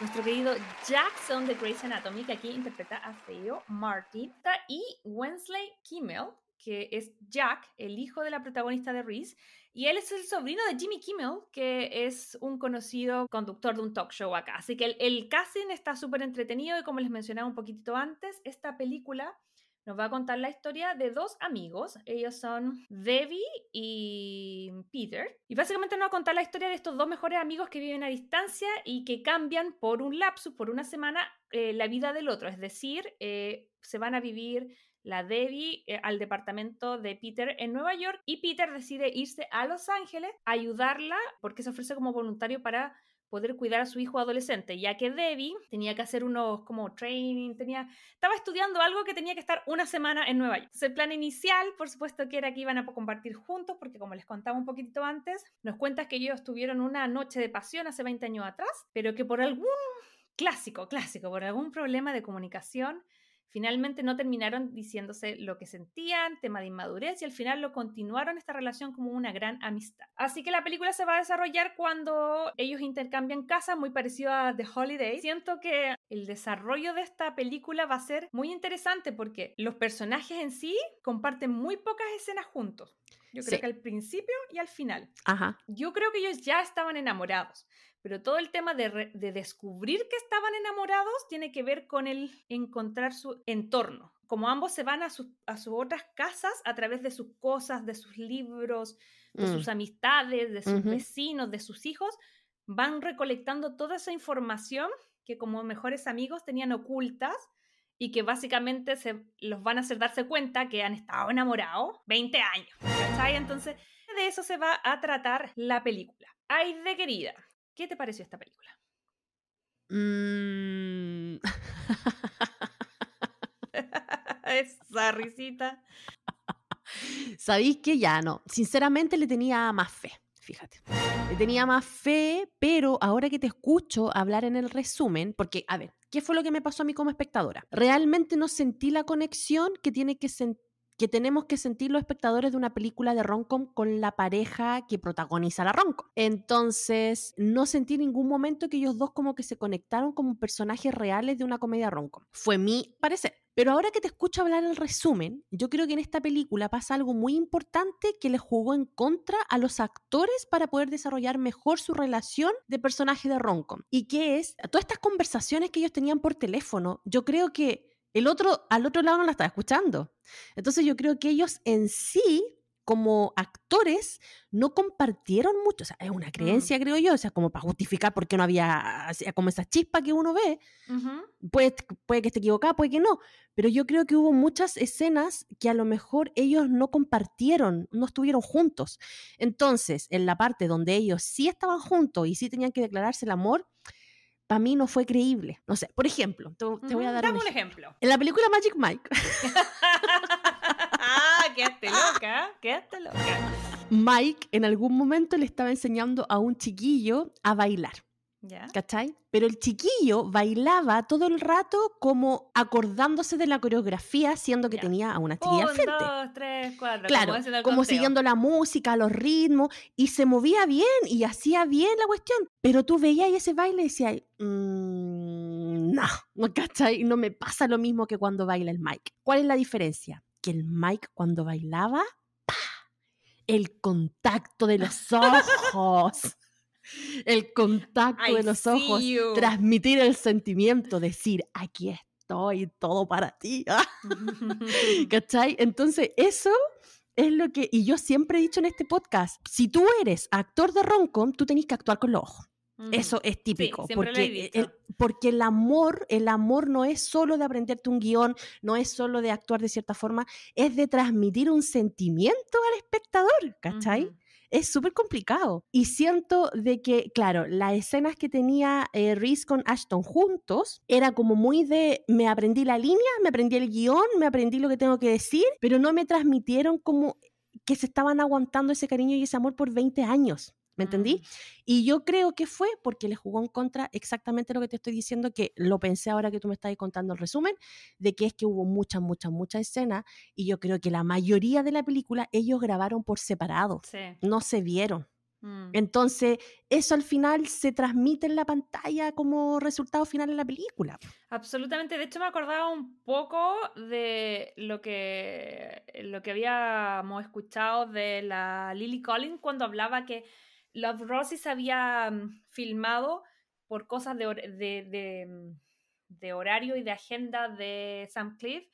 Nuestro querido Jackson de Grey's Anatomy, que aquí interpreta a Theo Martin. Y Wensley Kimmel, que es Jack, el hijo de la protagonista de Reese. Y él es el sobrino de Jimmy Kimmel, que es un conocido conductor de un talk show acá. Así que el, el casting está súper entretenido y como les mencionaba un poquitito antes, esta película nos va a contar la historia de dos amigos. Ellos son Debbie y Peter. Y básicamente nos va a contar la historia de estos dos mejores amigos que viven a distancia y que cambian por un lapsus, por una semana, eh, la vida del otro. Es decir, eh, se van a vivir la Debbie eh, al departamento de Peter en Nueva York y Peter decide irse a Los Ángeles a ayudarla porque se ofrece como voluntario para poder cuidar a su hijo adolescente, ya que Debbie tenía que hacer unos como training, tenía, estaba estudiando algo que tenía que estar una semana en Nueva York. el plan inicial, por supuesto, que era que iban a compartir juntos, porque como les contaba un poquito antes, nos cuentas que ellos tuvieron una noche de pasión hace 20 años atrás, pero que por algún clásico, clásico, por algún problema de comunicación, Finalmente no terminaron diciéndose lo que sentían, tema de inmadurez, y al final lo continuaron esta relación como una gran amistad. Así que la película se va a desarrollar cuando ellos intercambian casa, muy parecido a The Holiday. Siento que el desarrollo de esta película va a ser muy interesante porque los personajes en sí comparten muy pocas escenas juntos. Yo creo que al principio y al final. Ajá. Yo creo que ellos ya estaban enamorados, pero todo el tema de, descubrir que estaban enamorados tiene que ver con el encontrar su entorno. Como ambos se van a, sus otras casas a través de sus cosas, de sus libros, de sus mm. amistades, de sus vecinos, de sus hijos, van recolectando toda esa información que como mejores amigos tenían ocultas y que básicamente se los van a hacer darse cuenta que han estado enamorados 20 años. Entonces, de eso se va a tratar la película. Ay, de querida, ¿qué te pareció esta película? Mm. Esa risita. ¿Sabéis que ya no? Sinceramente le tenía más fe, fíjate. Le tenía más fe, pero ahora que te escucho hablar en el resumen, porque, a ver, ¿qué fue lo que me pasó a mí como espectadora? Realmente no sentí la conexión que tiene que sentir que tenemos que sentir los espectadores de una película de romcom con la pareja que protagoniza la romcom. Entonces, no sentí ningún momento que ellos dos como que se conectaron como personajes reales de una comedia romcom. Fue mi parecer. Pero ahora que te escucho hablar el resumen, yo creo que en esta película pasa algo muy importante que le jugó en contra a los actores para poder desarrollar mejor su relación de personaje de romcom. Y que es, todas estas conversaciones que ellos tenían por teléfono, yo creo que el otro, al otro lado no la estaba escuchando. Entonces yo creo que ellos en sí como actores no compartieron mucho, o sea, es una mm. creencia, creo yo, o sea, como para justificar por qué no había como esa chispa que uno ve, puede, puede que esté equivocada, puede que no, pero yo creo que hubo muchas escenas que a lo mejor ellos no compartieron, no estuvieron juntos. Entonces, en la parte donde ellos sí estaban juntos y sí tenían que declararse el amor, para mí no fue creíble. No sé, por ejemplo, te, voy a dar un, ejemplo. En la película Magic Mike. ah, quedaste loca, quedaste loca. Mike en algún momento le estaba enseñando a un chiquillo a bailar. ¿Cachai? Pero el chiquillo bailaba todo el rato como acordándose de la coreografía, siendo que tenía a una chiquilla Un, frente. Dos, tres, cuatro. Claro, como, siguiendo la música, los ritmos, y se movía bien y hacía bien la cuestión. Pero tú veías ese baile y decías, mmm, no, ¿no cachai? No me pasa lo mismo que cuando baila el Mike. ¿Cuál es la diferencia? Que el Mike cuando bailaba, el contacto de los ojos el contacto de los ojos, transmitir el sentimiento, decir, aquí estoy, todo para ti. ¿Cachai? Entonces, eso es lo que, y yo siempre he dicho en este podcast, si tú eres actor de roncom, tú tenés que actuar con los ojos. Eso es típico, porque, el, porque el amor, el amor no es solo de aprenderte un guion, no es solo de actuar de cierta forma, es de transmitir un sentimiento al espectador, ¿cachai? Es súper complicado. Y siento de que, claro, las escenas que tenía eh, Reese con Ashton juntos era como muy de, me aprendí la línea, me aprendí el guion, me aprendí lo que tengo que decir, pero no me transmitieron como que se estaban aguantando ese cariño y ese amor por 20 años. ¿Me entendí? Mm. Y yo creo que fue porque le jugó en contra exactamente lo que te estoy diciendo, que lo pensé ahora que tú me estás contando el resumen, de que es que hubo muchas, muchas, muchas escenas y yo creo que la mayoría de la película ellos grabaron por separado, no se vieron. Mm. Entonces, eso al final se transmite en la pantalla como resultado final en la película. Absolutamente. De hecho, me acordaba un poco de lo que, lo que habíamos escuchado de la Lily Collins cuando hablaba que Love Rosie se había mm, filmado por cosas de, mm, de, horario y de agenda de Sam Cliff.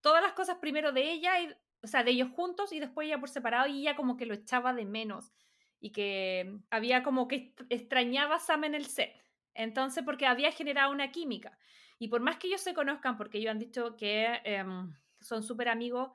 Todas las cosas primero de ella, y, o sea, de ellos juntos y después ella por separado y ella como que lo echaba de menos y que mm, había como que extrañaba a Sam en el set. Entonces, porque había generado una química. Y por más que ellos se conozcan, porque ellos han dicho que em, son súper amigos,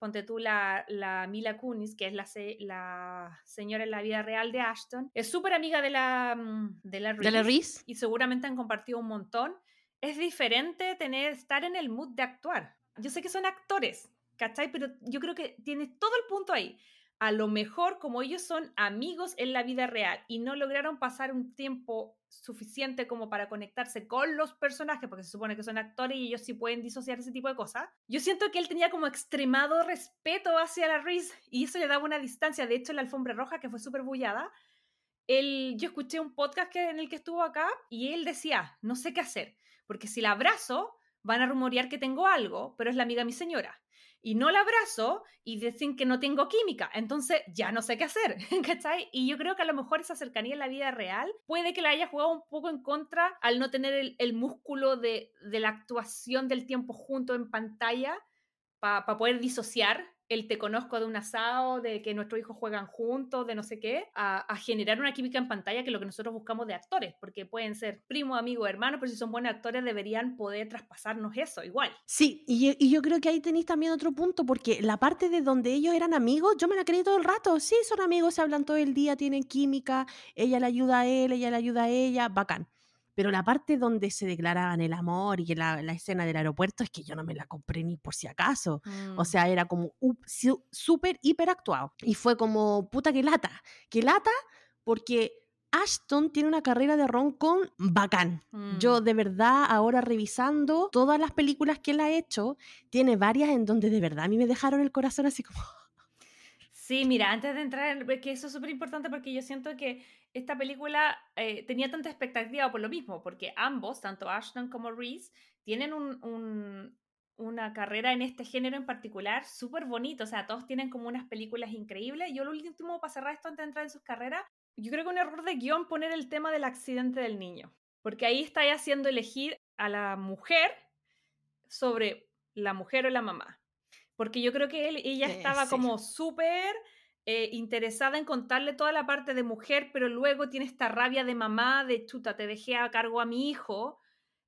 ponte tú la, Mila Kunis, que es la, la, señora en la vida real de Ashton, es súper amiga de la, mm, de la, Reese, y seguramente han compartido un montón. Es diferente tener, estar en el mood de actuar. Yo sé que son actores, ¿cachai? Pero yo creo que tiene todo el punto ahí a lo mejor como ellos son amigos en la vida real y no lograron pasar un tiempo suficiente como para conectarse con los personajes, porque se supone que son actores y ellos sí pueden disociar ese tipo de cosas, yo siento que él tenía como extremado respeto hacia la Reese y eso le daba una distancia. De hecho, la alfombra roja, que fue súper bullada, yo escuché un podcast en el que estuvo acá y él decía, no sé qué hacer, porque si la abrazo, van a rumorear que tengo algo, pero es la amiga de mi señora y no la abrazo y dicen que no tengo química, entonces ya no sé qué hacer, ¿cachai? Y yo creo que a lo mejor esa cercanía en la vida real puede que la haya jugado un poco en contra al no tener el, músculo de, de, la actuación del tiempo junto en pantalla para poder disociar el te conozco de un asado, de que nuestros hijos juegan juntos, de no sé qué, a, generar una química en pantalla que es lo que nosotros buscamos de actores, porque pueden ser primo, amigo, hermano, pero si son buenos actores deberían poder traspasarnos eso igual. Sí, y, yo creo que ahí tenéis también otro punto, porque la parte de donde ellos eran amigos, yo me la creí todo el rato, sí, son amigos, se hablan todo el día, tienen química, ella le ayuda a él, ella le ayuda a ella, bacán pero la parte donde se declaraban el amor y la, la escena del aeropuerto es que yo no me la compré ni por si acaso. O mm. sea, era como súper hiper actuado. Y fue como, puta que lata, que lata, porque Ashton tiene una carrera de rom-com bacán. Yo Mm. de verdad ahora revisando todas las películas que él ha hecho, tiene varias en donde de verdad a mí me dejaron el corazón así como... Sí, mira, antes de entrar, en- que eso es súper importante porque yo siento que esta película eh, tenía tanta expectativa por lo mismo, porque ambos, tanto Ashton como Reese, tienen un- un- una carrera en este género en particular súper bonito, o sea, todos tienen como unas películas increíbles. Yo lo último, para cerrar esto antes de entrar en sus carreras, yo creo que un error de guion poner el tema del accidente del niño, porque ahí está haciendo elegir a la mujer sobre la mujer o la mamá. Porque yo creo que él, ella estaba sí. como súper eh, interesada en contarle toda la parte de mujer, pero luego tiene esta rabia de mamá, de chuta, te dejé a cargo a mi hijo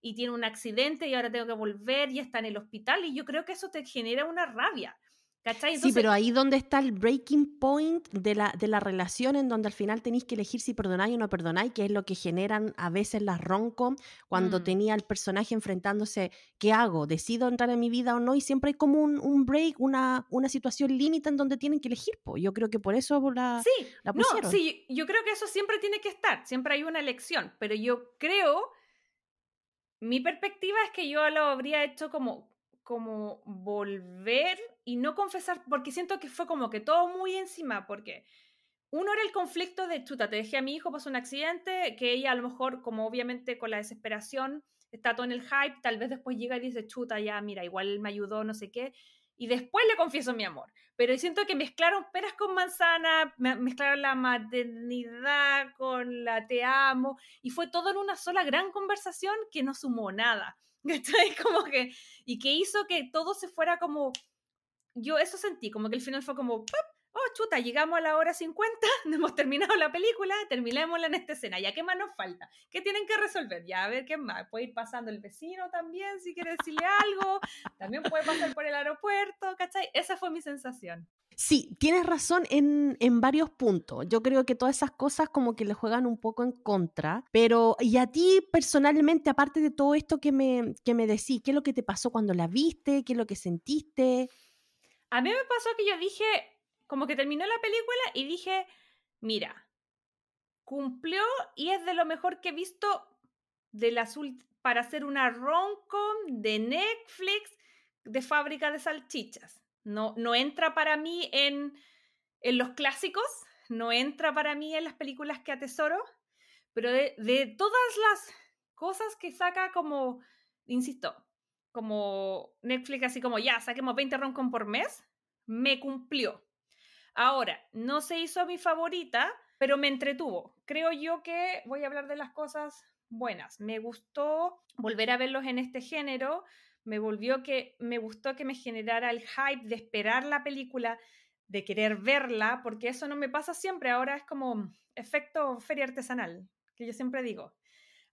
y tiene un accidente y ahora tengo que volver y está en el hospital y yo creo que eso te genera una rabia. ¿Cachai? sí, pero ahí donde está el breaking point de la, de la relación en donde al final tenéis que elegir si perdonáis o no perdonáis, que es lo que generan a veces las rom-com cuando Mm. tenía el personaje enfrentándose, ¿qué hago? ¿Decido entrar en mi vida o no? Y siempre hay como un, un break, una, una situación límite en donde tienen que elegir. po. Yo creo que por eso la, Sí, la no, pusieron. sí, yo creo que eso siempre tiene que estar, siempre hay una elección, pero yo creo, mi perspectiva es que yo lo habría hecho como, como volver y no confesar, porque siento que fue como que todo muy encima, porque uno era el conflicto de, chuta, te dejé a mi hijo, pasó un accidente, que ella a lo mejor, como obviamente con la desesperación, está todo en el hype, tal vez después llega y dice, chuta, ya, mira, igual me ayudó, no sé qué, y después le confieso mi amor. Pero siento que mezclaron peras con manzana, me- mezclaron la maternidad con la te amo, y fue todo en una sola gran conversación que no sumó nada. ¿Cachai? Como que, y que hizo que todo se fuera como, yo eso sentí, como que el final fue como, ¡pop! oh chuta, llegamos a la hora 50, no hemos terminado la película, terminémosla en esta escena, ya qué más nos falta, qué tienen que resolver, ya a ver qué más, puede ir pasando el vecino también si quiere decirle algo, también puede pasar por el aeropuerto, ¿cachai? Esa fue mi sensación. Sí, tienes razón en, en varios puntos. Yo creo que todas esas cosas como que le juegan un poco en contra. Pero, ¿y a ti personalmente, aparte de todo esto que me, que me decís, qué es lo que te pasó cuando la viste? ¿Qué es lo que sentiste? A mí me pasó que yo dije, como que terminó la película y dije, mira, cumplió y es de lo mejor que he visto de las para hacer una rom-com de Netflix de fábrica de salchichas. No, entra para mí en, los clásicos, no entra para mí en las películas que atesoro, pero de, de todas las cosas que saca como, insisto, como Netflix, así como ya, saquemos 20 rom-com por mes, me cumplió. Ahora, no se hizo mi favorita, pero me entretuvo. Creo yo que voy a hablar de las cosas buenas. Me gustó volver a verlos en este género. Me volvió que me gustó que me generara el hype de esperar la película, de querer verla, porque eso no me pasa siempre. Ahora es como efecto feria artesanal, que yo siempre digo.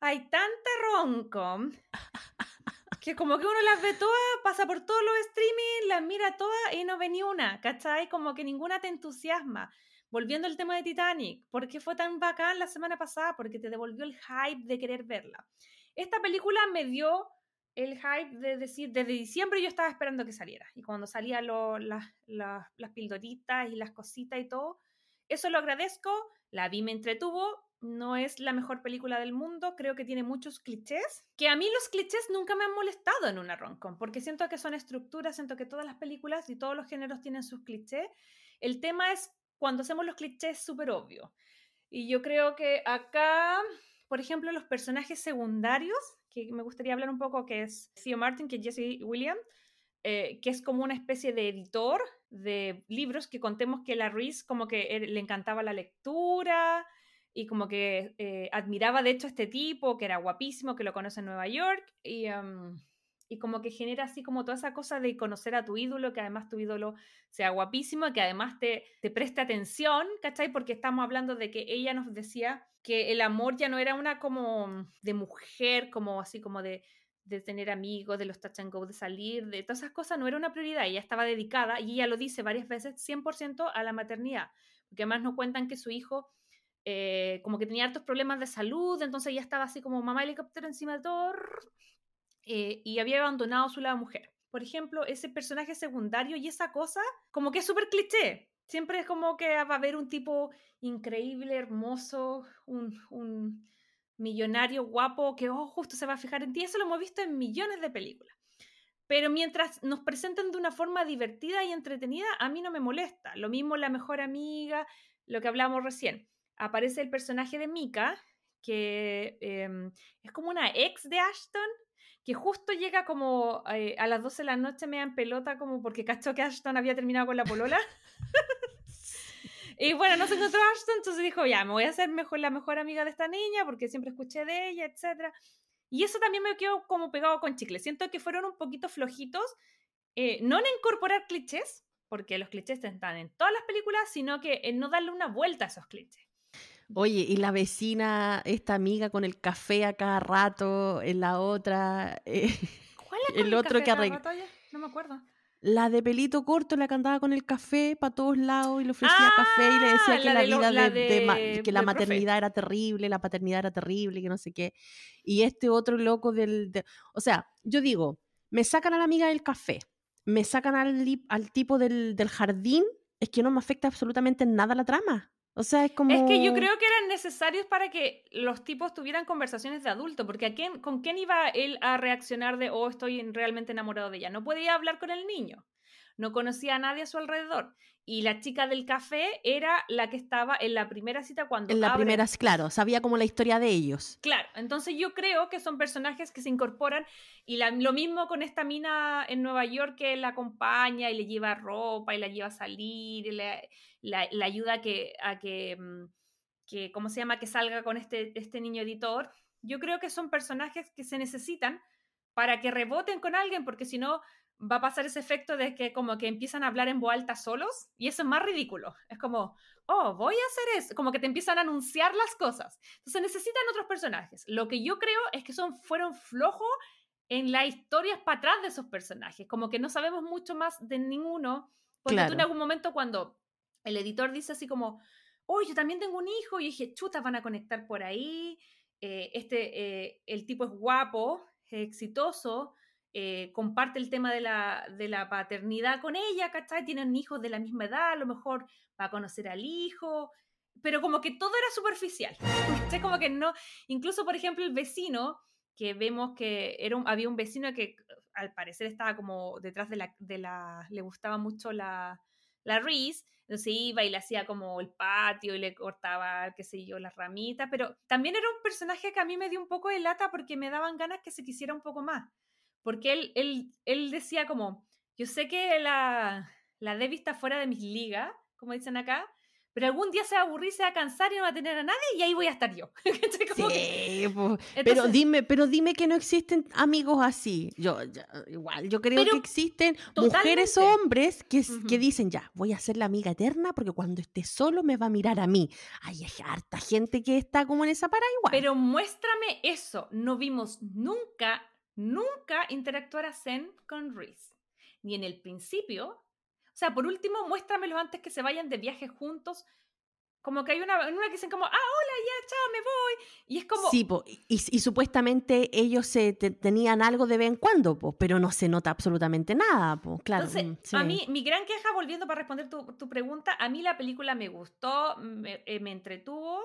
Hay tanta rom-com que como que uno las ve todas, pasa por todos los streaming, las mira todas y no ve ni una, ¿cachai? Como que ninguna te entusiasma. Volviendo al tema de Titanic, ¿por qué fue tan bacán la semana pasada? Porque te devolvió el hype de querer verla. Esta película me dio el hype de decir, desde diciembre yo estaba esperando que saliera. Y cuando salían las, las, pildoritas y las cositas y todo, eso lo agradezco. La vi, me entretuvo. No es la mejor película del mundo. Creo que tiene muchos clichés. Que a mí los clichés nunca me han molestado en una rom-com. Porque siento que son estructuras, siento que todas las películas y todos los géneros tienen sus clichés. El tema es cuando hacemos los clichés súper obvios. Y yo creo que acá, por ejemplo, los personajes secundarios, que me gustaría hablar un poco, que es Theo Martin, que es Jesse Williams, eh, que es como una especie de editor de libros que contemos que la Reese como que le encantaba la lectura y como que eh, admiraba de hecho a este tipo, que era guapísimo, que lo conoce en Nueva York y... Um, y como que genera así como toda esa cosa de conocer a tu ídolo, que además tu ídolo sea guapísimo, y que además te, te preste atención, ¿cachai? Porque estamos hablando de que ella nos decía que el amor ya no era una como de mujer, como así como de, de tener amigos, de los touch and go, de salir, de todas esas cosas, no era una prioridad, ella estaba dedicada, y ella lo dice varias veces, 100% a la maternidad, porque además nos cuentan que su hijo... Eh, como que tenía hartos problemas de salud, entonces ella estaba así como mamá helicóptero encima de todo, eh, y había abandonado a su lado mujer. Por ejemplo, ese personaje secundario y esa cosa, como que es súper cliché. Siempre es como que va a haber un tipo increíble, hermoso, un, millonario guapo que oh, justo se va a fijar en ti. Eso lo hemos visto en millones de películas. Pero mientras nos presenten de una forma divertida y entretenida, a mí no me molesta. Lo mismo la mejor amiga, lo que hablamos recién. Aparece el personaje de Mika, que em, es como una ex de Ashton, que justo llega como eh, a las 12 de la noche me en pelota como porque cachó que Ashton había terminado con la polola. y bueno, no se encontró Ashton, entonces dijo, ya, me voy a hacer mejor, la mejor amiga de esta niña porque siempre escuché de ella, etc. Y eso también me quedó como pegado con chicle. Siento que fueron un poquito flojitos, eh, no en incorporar clichés, porque los clichés están en todas las películas, sino que en no darle una vuelta a esos clichés. Oye, y la vecina, esta amiga con el café a cada rato, en la otra. Eh, ¿Cuál es el, otro que arregla? No me acuerdo. La de pelito corto, la que andaba con el café para todos lados y le ofrecía café y le decía ah, que la, vida de, que la maternidad era terrible, la paternidad era terrible, que no sé qué. Y este otro loco del. o sea, yo digo, me sacan a la amiga del café, me sacan al, al tipo del, del jardín, es que no me afecta absolutamente en nada la trama. O sea, es como... Es que yo creo que eran necesarios para que los tipos tuvieran conversaciones de adulto, porque ¿a quién, ¿con quién iba él a reaccionar de, oh, estoy realmente enamorado de ella? No podía hablar con el niño, no conocía a nadie a su alrededor y la chica del café era la que estaba en la primera cita cuando... En la primera, claro, sabía como la historia de ellos. Claro, entonces yo creo que son personajes que se incorporan y lo mismo con esta mina en Nueva York que la acompaña y le lleva ropa y la lleva a salir y le, la, ayuda a que, a que, mm, que, ¿cómo se llama?, que salga con este, este niño editor. Yo creo que son personajes que se necesitan para que reboten con alguien, porque si no, va a pasar ese efecto de que como que empiezan a hablar en voz alta solos y eso es más ridículo. Es como, oh, voy a hacer eso, como que te empiezan a anunciar las cosas. Entonces necesitan otros personajes. Lo que yo creo es que son, fueron flojos en las historias para atrás de esos personajes, como que no sabemos mucho más de ninguno. Porque tú en algún momento cuando el editor dice así como, oh, yo también tengo un hijo, y dije, chuta, van a conectar por ahí, eh, este, eh, el tipo es guapo, es exitoso, eh, comparte el tema de la, de la, paternidad con ella, ¿cachai? Tienen hijos de la misma edad, a lo mejor va a conocer al hijo, pero como que todo era superficial, ¿cachai? Como que no, incluso por ejemplo el vecino, que vemos que era había un vecino que al parecer estaba como detrás de la, de la le gustaba mucho la, la Reese, entonces iba y le hacía como el patio y le cortaba, qué sé yo, las ramitas, pero también era un personaje que a mí me dio un poco de lata porque me daban ganas que se quisiera un poco más porque él, él, él decía como, yo sé que la, la Debbie está fuera de mis ligas, como dicen acá, pero algún día se va a aburrir, se va a cansar y no va a tener a nadie y ahí voy a estar yo. sí, pero dime, pero dime que no existen amigos así. Yo, igual, yo creo que existen mujeres o hombres que, que dicen, ya, voy a ser la amiga eterna porque cuando esté solo me va a mirar a mí. Hay harta gente que está como en esa para igual. Pero muéstrame eso. No vimos nunca nunca interactuara Zen con Reese. Ni en el principio. O sea, por último, muéstramelos antes que se vayan de viaje juntos. Como que hay una, una que dicen como, ah, hola, ya, chao, me voy. Y es como... Sí, y, supuestamente ellos se tenían algo de vez en cuando, pero no se nota absolutamente nada, claro. Entonces, mm, a mí, mi gran queja, volviendo para responder tu, tu pregunta, a mí la película me gustó, me, eh, me entretuvo,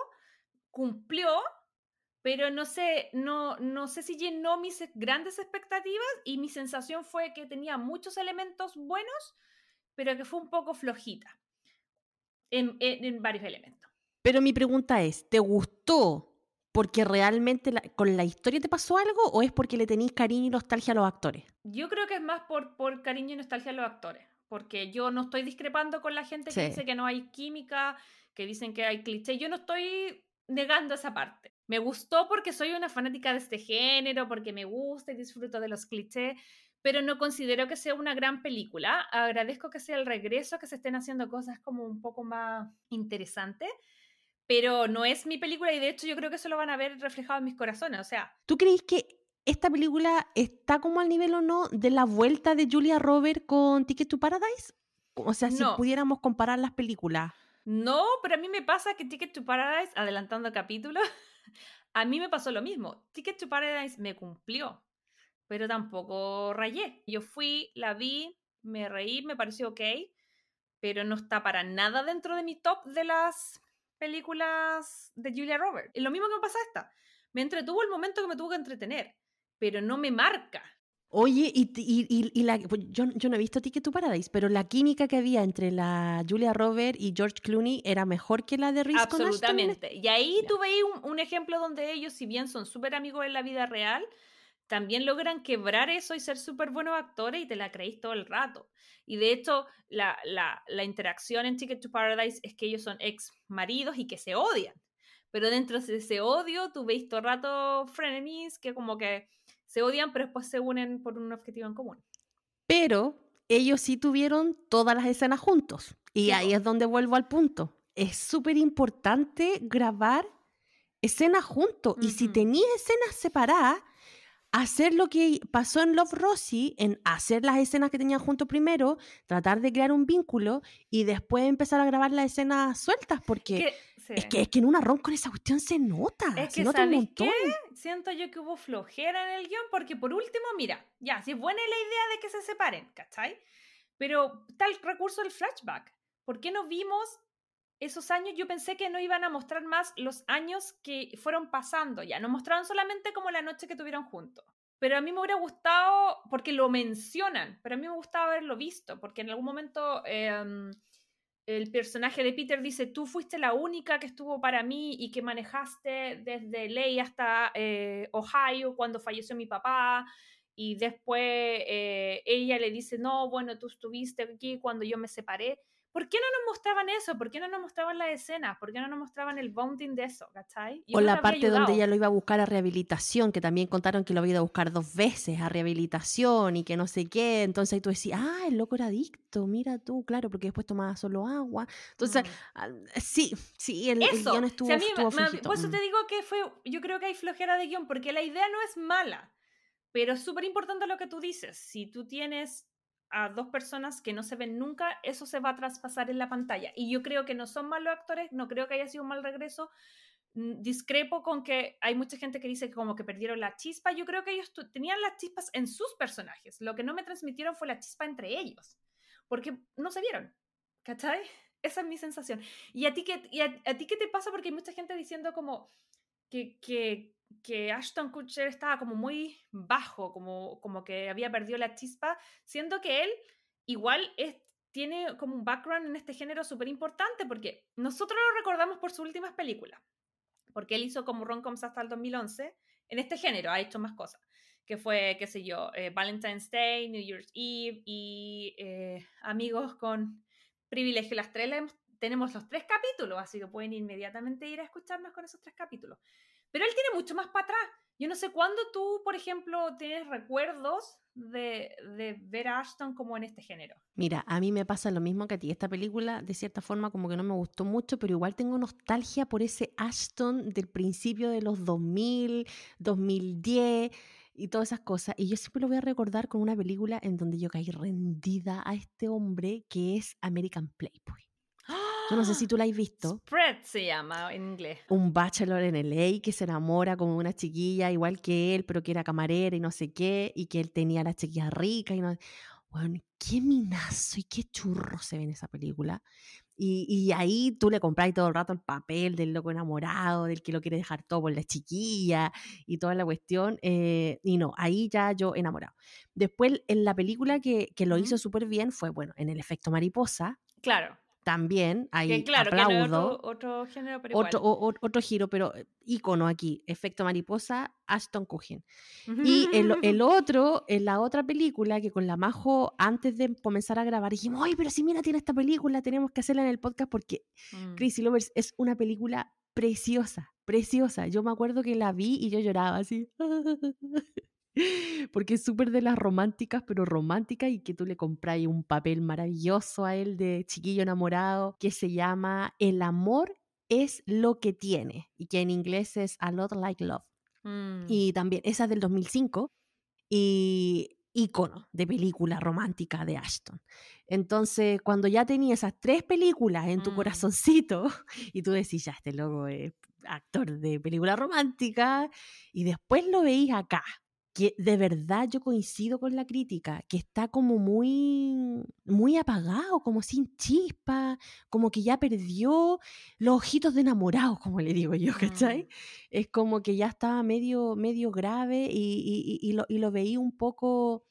cumplió, pero no sé, no, no sé si llenó mis grandes expectativas y mi sensación fue que tenía muchos elementos buenos, pero que fue un poco flojita en, en, varios elementos. Pero mi pregunta es, ¿te gustó porque realmente con la historia te pasó algo o es porque le tenéis cariño y nostalgia a los actores? Yo creo que es más por, por cariño y nostalgia a los actores, porque yo no estoy discrepando con la gente que dice que no hay química, que dicen que hay cliché, yo no estoy negando esa parte. Me gustó porque soy una fanática de este género, porque me gusta y disfruto de los clichés, pero no considero que sea una gran película. Agradezco que sea el regreso, que se estén haciendo cosas como un poco más interesantes, pero no es mi película y de hecho yo creo que eso lo van a ver reflejado en mis corazones. O sea, ¿tú crees que esta película está como al nivel o no de la vuelta de Julia Roberts con Ticket to Paradise? O sea, si pudiéramos comparar las películas. No, pero a mí me pasa que Ticket to Paradise, adelantando capítulo, a mí me pasó lo mismo. Ticket to Paradise me cumplió, pero tampoco rayé. Yo fui, la vi, me reí, me pareció ok, pero no está para nada dentro de mi top de las películas de Julia Roberts. Lo mismo que me pasa esta. Me entretuvo el momento que me tuvo que entretener, pero no me marca. Oye, y, y, y, la, pues, yo, yo, no he visto Ticket to Paradise, pero la química que había entre la Julia Roberts y George Clooney era mejor que la de Reese Absolutamente. Y ahí yeah. tuve un, un, ejemplo donde ellos, si bien son súper amigos en la vida real, también logran quebrar eso y ser súper buenos actores y te la creéis todo el rato. Y de hecho, la, la, la interacción en Ticket to Paradise es que ellos son ex maridos y que se odian. Pero dentro de ese odio, tú veis todo el rato frenemies que como que se odian, pero después se unen por un objetivo en común. Pero ellos sí tuvieron todas las escenas juntos. Y sí, ahí es donde vuelvo al punto. Es súper importante grabar escenas juntos. Uh -huh. Y si tenías escenas separadas, hacer lo que pasó en Love Rosie, en hacer las escenas que tenían juntos primero, tratar de crear un vínculo y después empezar a grabar las escenas sueltas, porque sí. es, que, es que en una ron con esa cuestión se nota. Es se que, nota un montón. Qué? Siento yo que hubo flojera en el guion, porque por último, mira, ya, si es buena la idea de que se separen, ¿cachai? Pero tal recurso del flashback. ¿Por qué no vimos esos años yo pensé que no iban a mostrar más los años que fueron pasando ya, nos mostraron solamente como la noche que tuvieron juntos. Pero a mí me hubiera gustado, porque lo mencionan, pero a mí me gustaba haberlo visto, porque en algún momento eh, el personaje de Peter dice, tú fuiste la única que estuvo para mí y que manejaste desde Ley hasta eh, Ohio cuando falleció mi papá, y después eh, ella le dice, no, bueno, tú estuviste aquí cuando yo me separé. ¿Por qué no nos mostraban eso? ¿Por qué no nos mostraban la escena? ¿Por qué no nos mostraban el bonding de eso? ¿cachai? Yo o la parte donde ella lo iba a buscar a rehabilitación, que también contaron que lo había ido a buscar dos veces a rehabilitación y que no sé qué. Entonces ahí tú decías, ah, el loco era adicto, mira tú, claro, porque después tomaba solo agua. Entonces, mm. sí, sí, el, el, guion estuvo, si a mí, estuvo me, Por eso te digo que fue, yo creo que hay flojera de guion, porque la idea no es mala, pero es súper importante lo que tú dices. Si tú tienes a dos personas que no se ven nunca, eso se va a traspasar en la pantalla. Y yo creo que no son malos actores, no creo que haya sido un mal regreso. Mm, discrepo con que hay mucha gente que dice que como que perdieron la chispa. Yo creo que ellos tenían las chispas en sus personajes. Lo que no me transmitieron fue la chispa entre ellos, porque no se vieron. ¿Cachai? Esa es mi sensación. ¿Y a ti qué, y a, a ti qué te pasa? Porque hay mucha gente diciendo como que, que, que Ashton Kutcher estaba como muy bajo, como, como que había perdido la chispa, siendo que él igual es, tiene como un background en este género súper importante, porque nosotros lo recordamos por sus últimas películas, porque él hizo como romcoms hasta el 2011, en este género ha hecho más cosas, que fue, qué sé yo, eh, Valentine's Day, New Year's Eve y eh, Amigos con Privilegio. Las tres tenemos los tres capítulos, así que pueden inmediatamente ir a escucharnos con esos tres capítulos. Pero él tiene mucho más para atrás. Yo no sé cuándo tú, por ejemplo, tienes recuerdos de, ver a Ashton como en este género. Mira, a mí me pasa lo mismo que a ti. Esta película, de cierta forma, como que no me gustó mucho, pero igual tengo nostalgia por ese Ashton del principio de los 2000, 2010 y todas esas cosas. Y yo siempre lo voy a recordar con una película en donde yo caí rendida a este hombre que es American Playboy. Yo no sé si tú la has visto. Spread se llama en inglés. Un bachelor en LA que se enamora como una chiquilla igual que él, pero que era camarera y no sé qué, y que él tenía a la chiquilla rica y no... Bueno, qué minazo y qué churro se ve en esa película. Y, y ahí tú le compras todo el rato el papel del loco enamorado, del que lo quiere dejar todo por la chiquilla y toda la cuestión. Eh, y no, ahí ya yo enamorado. Después, en la película que, que lo hizo súper bien fue, bueno, en el efecto mariposa. Claro también hay que, claro, aplaudo. Que no otro, otro, género, pero otro, o, otro, giro, pero ícono aquí, efecto mariposa, Ashton Kutcher. Y el, el, otro, en la otra película, que con la Majo, antes de comenzar a grabar, dijimos, ay, pero si mira, tiene esta película, tenemos que hacerla en el podcast porque mm. Crazy Lovers es una película preciosa, preciosa. Yo me acuerdo que la vi y yo lloraba así. porque es súper de las románticas, pero romántica y que tú le compras un papel maravilloso a él de chiquillo enamorado que se llama El amor es lo que tiene y que en inglés es A Lot Like Love. Mm. Y también esa es del 2005 y ícono de película romántica de Ashton. Entonces, cuando ya tenía esas tres películas en tu mm. corazoncito y tú decís, ya, este loco es actor de película romántica, y después lo veís acá, que de verdad yo coincido con la crítica, que está como muy, muy apagado, como sin chispa, como que ya perdió los ojitos de enamorado, como le digo yo, ¿cachai? Mm. Es como que ya estaba medio, medio grave y, y, y, lo, y lo veía un poco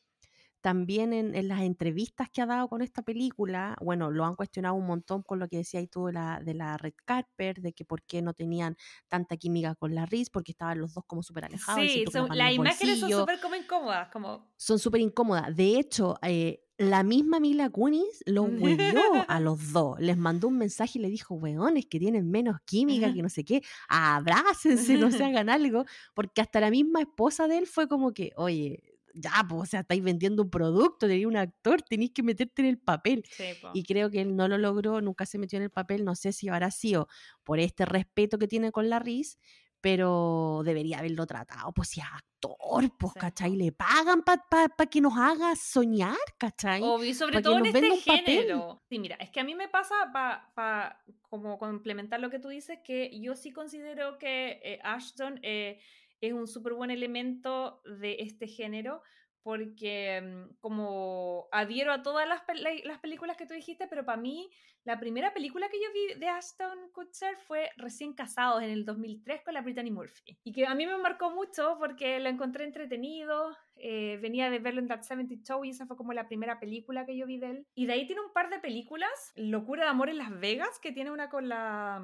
también en, en, las entrevistas que ha dado con esta película, bueno, lo han cuestionado un montón con lo que decía tú de la, de la Red Carpet, de que por qué no tenían tanta química con la Riz, porque estaban los dos como súper alejados. Sí, son, las imágenes son súper como incómodas. Como... Son súper incómodas. De hecho, eh, la misma Mila Kunis los huevió a los dos. Les mandó un mensaje y le dijo, weones, que tienen menos química, que no sé qué, abrácense, no se hagan algo, porque hasta la misma esposa de él fue como que, oye, ya, pues, o sea, estáis vendiendo un producto, tenéis un actor, tenéis que meterte en el papel. Sí, y creo que él no lo logró, nunca se metió en el papel, no sé si habrá sido por este respeto que tiene con la Riz, pero debería haberlo tratado, pues si es actor, pues, sí. ¿cachai? Le pagan para pa, pa que nos haga soñar, ¿cachai? Obvio, sobre todo en este género. Sí, mira, es que a mí me pasa, para pa, como complementar lo que tú dices, que yo sí considero que eh, Ashton... Eh, es un súper buen elemento de este género porque mm, como adhiero a todas las, las, películas que tú dijiste, pero para mí la primera película que yo vi de Aston Kutcher fue Recién Casados en el 2003 con la Brittany Murphy. Y que a mí me marcó mucho porque lo encontré entretenido, eh, venía de verlo en That 70 Show y esa fue como la primera película que yo vi de él. Y de ahí tiene un par de películas, Locura de Amor en Las Vegas, que tiene una con la...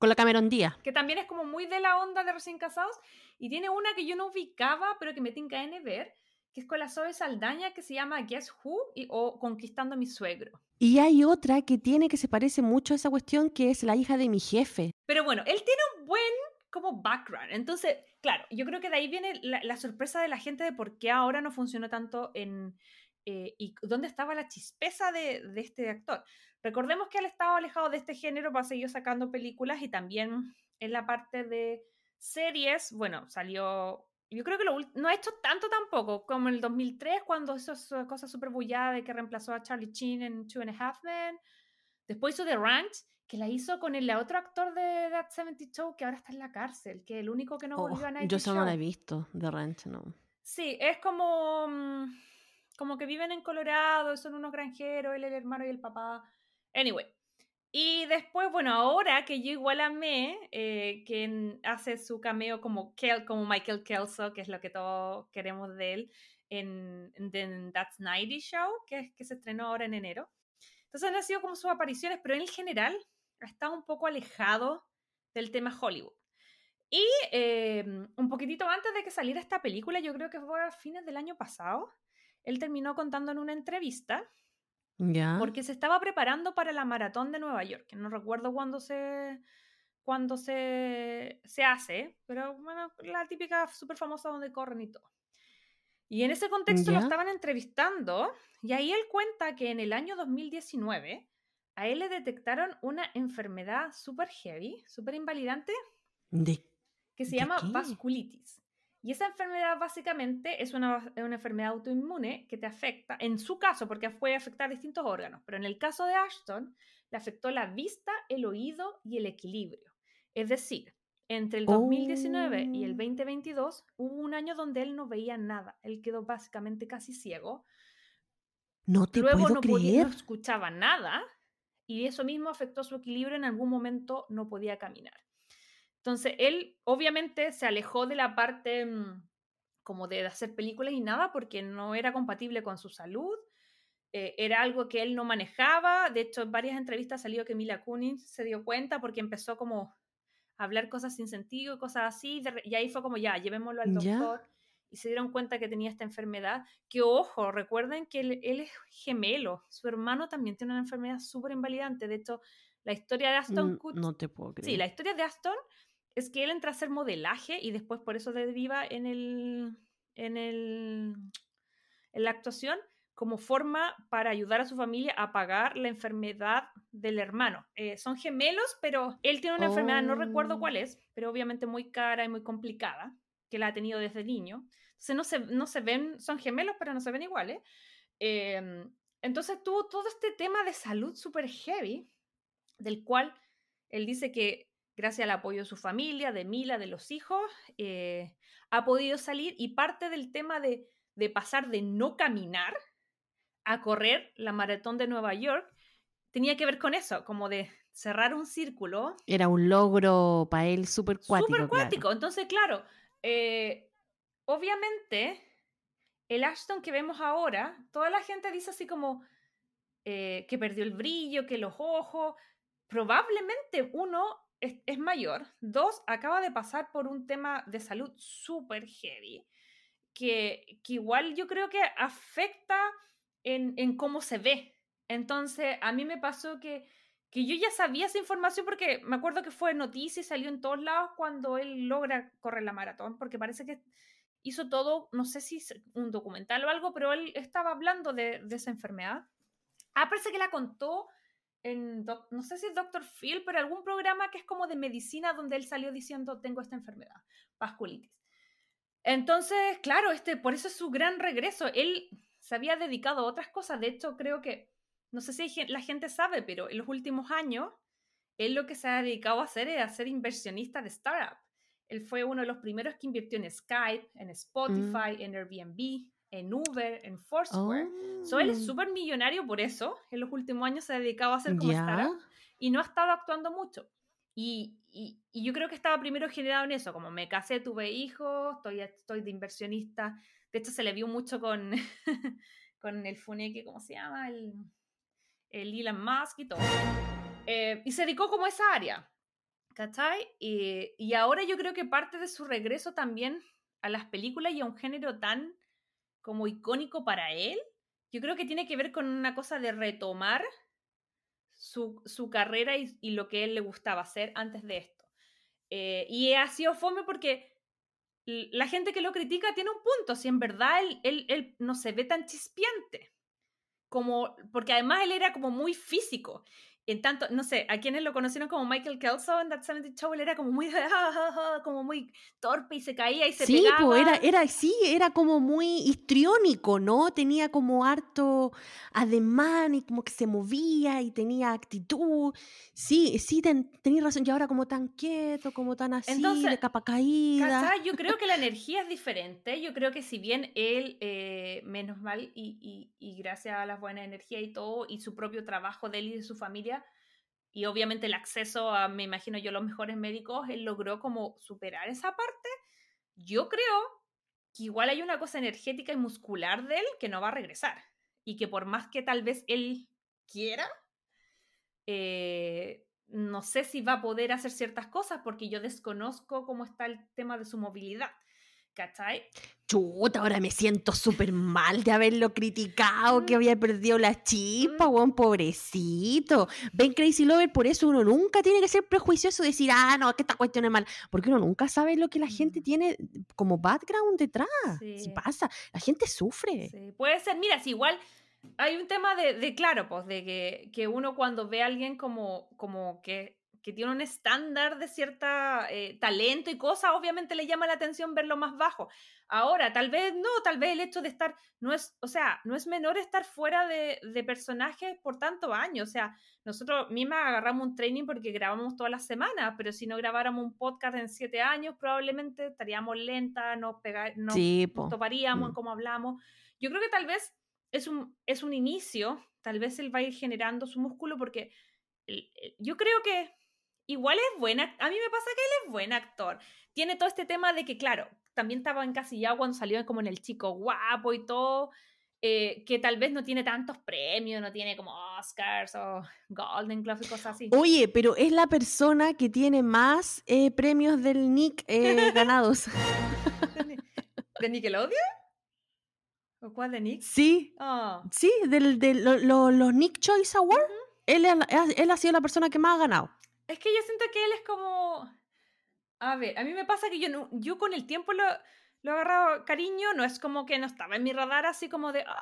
Con la Cameron Díaz. Que también es como muy de la onda de Recién Casados. Y tiene una que yo no ubicaba, pero que me tinca en ver, que es con la Zoe Saldaña, que se llama Guess Who y, o Conquistando a mi suegro. Y hay otra que tiene que se parece mucho a esa cuestión, que es la hija de mi jefe. Pero bueno, él tiene un buen como background. Entonces, claro, yo creo que de ahí viene la, la sorpresa de la gente de por qué ahora no funcionó tanto en... Eh, y dónde estaba la chispeza de, de este actor. Recordemos que él estaba alejado de este género, para seguir sacando películas y también en la parte de series, bueno, salió, yo creo que lo, no ha hecho tanto tampoco, como en el 2003, cuando hizo esa cosa súper bullada de que reemplazó a Charlie Sheen en Two and a Half Men. Después hizo The Ranch, que la hizo con el otro actor de That 70 Show que ahora está en la cárcel, que el único que no oh, volvió a Yo solo no la he visto, The Ranch, no. Sí, es como, mm, como que viven en Colorado, son unos granjeros, él el hermano y el papá. Anyway. Y después, bueno, ahora que yo igual amé, eh, que hace su cameo como, Kel, como Michael Kelso, que es lo que todos queremos de él, en, en That's 90 Show, que, que se estrenó ahora en enero. Entonces han sido como sus apariciones, pero en general ha estado un poco alejado del tema Hollywood. Y eh, un poquitito antes de que saliera esta película, yo creo que fue a fines del año pasado, él terminó contando en una entrevista ya. porque se estaba preparando para la maratón de Nueva York, que no recuerdo cuándo se, cuándo se, se hace, pero bueno, la típica súper famosa donde corren y todo. Y en ese contexto lo estaban entrevistando y ahí él cuenta que en el año 2019 a él le detectaron una enfermedad súper heavy, súper invalidante, ¿De que se ¿De llama qué? vasculitis. Y esa enfermedad básicamente es una, una, enfermedad autoinmune que te afecta, en su caso, porque puede afectar distintos órganos, pero en el caso de Ashton, le afectó la vista, el oído y el equilibrio. Es decir, entre el 2019 oh. y el 2022 hubo un año donde él no veía nada. Él quedó básicamente casi ciego. No te Luego puedo no, creer. podía, no escuchaba nada y eso mismo afectó su equilibrio. En algún momento no podía caminar. Entonces, él obviamente se alejó de la parte mmm, como de hacer películas y nada porque no era compatible con su salud. Eh, era algo que él no manejaba. De hecho, en varias entrevistas salió que Mila Kunis se dio cuenta porque empezó como a hablar cosas sin sentido y cosas así. Y ahí fue como, ya, llevémoslo al doctor. ¿Ya? Y se dieron cuenta que tenía esta enfermedad. Que ojo, recuerden que él, él es gemelo. Su hermano también tiene una enfermedad súper invalidante. De hecho, la historia de Aston Kutcher. No te puedo creer. Sí, la historia de Aston es que él entra a hacer modelaje y después por eso deriva en el, en el en la actuación como forma para ayudar a su familia a pagar la enfermedad del hermano. Eh, son gemelos, pero él tiene una oh. enfermedad, no recuerdo cuál es, pero obviamente muy cara y muy complicada, que la ha tenido desde niño. Entonces no se, no se ven, son gemelos, pero no se ven iguales. Eh, entonces tuvo todo este tema de salud súper heavy, del cual él dice que gracias al apoyo de su familia, de Mila, de los hijos, eh, ha podido salir y parte del tema de, de pasar de no caminar a correr la maratón de Nueva York tenía que ver con eso, como de cerrar un círculo. Era un logro para él súper cuático. Súper cuático. Entonces, claro, eh, obviamente, el Ashton que vemos ahora, toda la gente dice así como eh, que perdió el brillo, que los ojos. Probablemente uno es, mayor, dos, acaba de pasar por un tema de salud súper heavy, que, que igual yo creo que afecta en, en cómo se ve. Entonces, a mí me pasó que, que yo ya sabía esa información porque me acuerdo que fue noticia y salió en todos lados cuando él logra correr la maratón, porque parece que hizo todo, no sé si es un documental o algo, pero él estaba hablando de, de esa enfermedad. Ah, parece que la contó en, no sé si es Dr. Phil, pero algún programa que es como de medicina donde él salió diciendo tengo esta enfermedad, vasculitis. Entonces, claro, este, por eso es su gran regreso. Él se había dedicado a otras cosas. De hecho, creo que, no sé si la gente sabe, pero en los últimos años, él lo que se ha dedicado a hacer es a ser inversionista de startup. Él fue uno de los primeros que invirtió en Skype, en Spotify, mm. en Airbnb, en Uber, en Foursquare. So, él es oh. súper millonario por eso. En los últimos años se ha dedicado a hacer como startup y no ha estado actuando mucho. Y, y, yo creo que estaba primero generado en eso, como me casé, tuve hijos, estoy, estoy de inversionista. De hecho, se le vio mucho con, con el funeque, ¿cómo se llama? El, el Elon Musk y todo. Eh, y se dedicó como a esa área, ¿cachai? Y, y ahora yo creo que parte de su regreso también a las películas y a un género tan como icónico para él, yo creo que tiene que ver con una cosa de retomar su, su carrera y, lo que él le gustaba hacer antes de esto. Eh, y ha sido fome porque la gente que lo critica tiene un punto, si en verdad él, él, él no se ve tan chispeante, como, porque además él era como muy físico en tanto, no sé, a quienes lo conocieron como Michael Kelso en That 70 Show, él era como muy, como muy torpe y se caía y se sí, pegaba. era, era, sí, era como muy histriónico, ¿no? Tenía como harto ademán y como que se movía y tenía actitud. Sí, sí, ten, tenías razón. Y ahora como tan quieto, como tan así, de capa caída. Yo creo que la energía es diferente. Yo creo que si bien él, eh, menos mal, y, y, y gracias a la buena energía y todo, y su propio trabajo de él y de su familia, y obviamente el acceso a, me imagino yo, los mejores médicos, él logró como superar esa parte. Yo creo que igual hay una cosa energética y muscular de él que no va a regresar. Y que por más que tal vez él quiera, eh, no sé si va a poder hacer ciertas cosas porque yo desconozco cómo está el tema de su movilidad. ¿Cachai? Chuta, ahora me siento súper mal de haberlo criticado, que mm. había perdido la chispa, mm. pobrecito. Ven Crazy Lover, por eso uno nunca tiene que ser prejuicioso y decir, ah, no, que esta cuestión es mal. Porque uno nunca sabe lo que la gente mm. tiene como background detrás. Si pasa, la gente sufre. Puede ser, mira, si igual hay un tema de, claro, pues, de que, que, uno cuando ve a alguien como, como que que tiene un estándar de cierta eh, talento y cosas, obviamente le llama la atención verlo más bajo. Ahora, tal vez no, tal vez el hecho de estar, no es, o sea, no es menor estar fuera de, de personajes por tantos años. O sea, nosotros mismas agarramos un training porque grabamos todas las semanas, pero si no grabáramos un podcast en siete años, probablemente estaríamos lentas, nos, pegar, nos, toparíamos en mm. cómo hablamos. Yo creo que tal vez es un, es un inicio, tal vez él va a ir generando su músculo porque yo creo que igual es buena. A mí me pasa que él es buen actor. Tiene todo este tema de que, claro, también estaba encasillado cuando salió como en El Chico Guapo y todo. Eh, que tal vez no tiene tantos premios, no tiene como Oscars o Golden Globe y cosas así. Oye, pero es la persona que tiene más eh, premios del Nick eh, ganados. ¿De Nickelodeon? ¿O cuál de Nick? Sí. Oh. Sí, del, de los Nick Choice Awards. él, él ha sido la persona que más ha ganado. Es que yo siento que él es como. A ver, a mí me pasa que yo, no, yo con el tiempo lo, lo he agarrado cariño, no es como que no estaba en mi radar así como de, ah,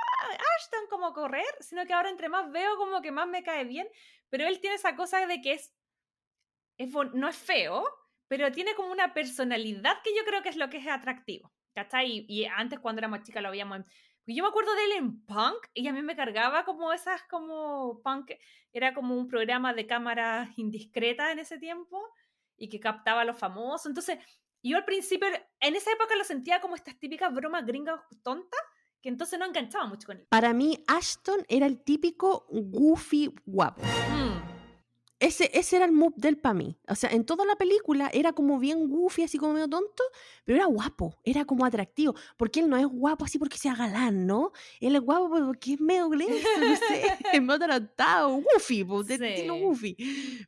Ashton, como correr, sino que ahora entre más veo como que más me cae bien, pero él tiene esa cosa de que es, es no es feo, pero tiene como una personalidad que yo creo que es lo que es atractivo, ¿cachai? Y, y antes cuando era más chica lo veíamos yo me acuerdo de él en Punk y a mí me cargaba como esas, como Punk, era como un programa de cámara indiscreta en ese tiempo. y que captaba a los famosos. Entonces, yo al principio, en esa época lo sentía como estas típicas bromas gringas tontas, que entonces no enganchaba mucho con él. Para mí, Ashton era el típico goofy guapo. Mm. Ese, ese era el mood del para mí. O sea, en toda la película era como bien goofy, así como medio tonto, pero era guapo, era como atractivo. Porque él no es guapo así porque sea galán, ¿no? Él es guapo porque es medio lento, no sé, es medio atractado, goofy, pues, de estilo Sí. goofy.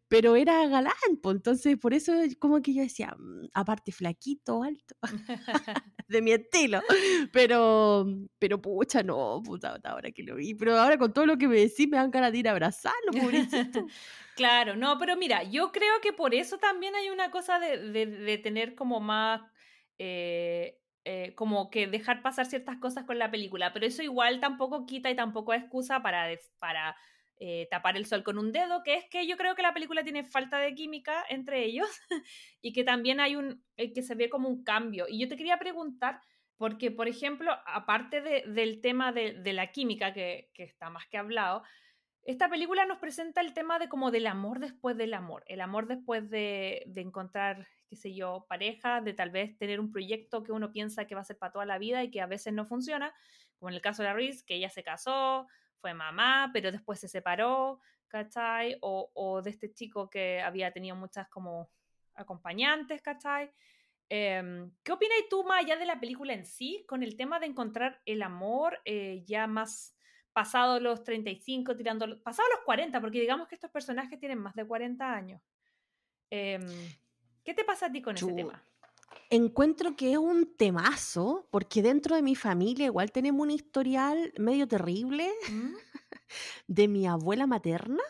Pero era galán, pues, entonces por eso como que yo decía, "Mm, aparte flaquito, alto, de mi estilo. Pero, pero pucha, no, puta, ahora que lo vi. Pero ahora con todo lo que me decís me dan ganas de ir a abrazarlo, pobrecito. Claro, no, pero mira, yo creo que por eso también hay una cosa de, de- tener como más, eh, eh, como que dejar pasar ciertas cosas con la película, pero eso igual tampoco quita y tampoco es excusa para, para eh, tapar el sol con un dedo, que es que yo creo que la película tiene falta de química entre ellos y que también hay un, eh, que se ve como un cambio. Y yo te quería preguntar, porque por ejemplo, aparte de- del tema de, la química, que está más que hablado, esta película nos presenta el tema de como del amor después del amor, el amor después de, de encontrar, qué sé yo, pareja, de tal vez tener un proyecto que uno piensa que va a ser para toda la vida y que a veces no funciona, como en el caso de la Reese, que ella se casó, fue mamá, pero después se separó, ¿cachai? O, de este chico que había tenido muchas como acompañantes, ¿cachai? Em, ¿Qué opinas tú más allá de la película en sí con el tema de encontrar el amor eh, ya más pasado los 35, tirando, lo- pasado los 40, porque digamos que estos personajes tienen más de 40 años. Em, ¿Qué te pasa a ti con ese tema? Encuentro que es un temazo, porque dentro de mi familia igual tenemos un historial medio terrible ¿Mm? de mi abuela materna,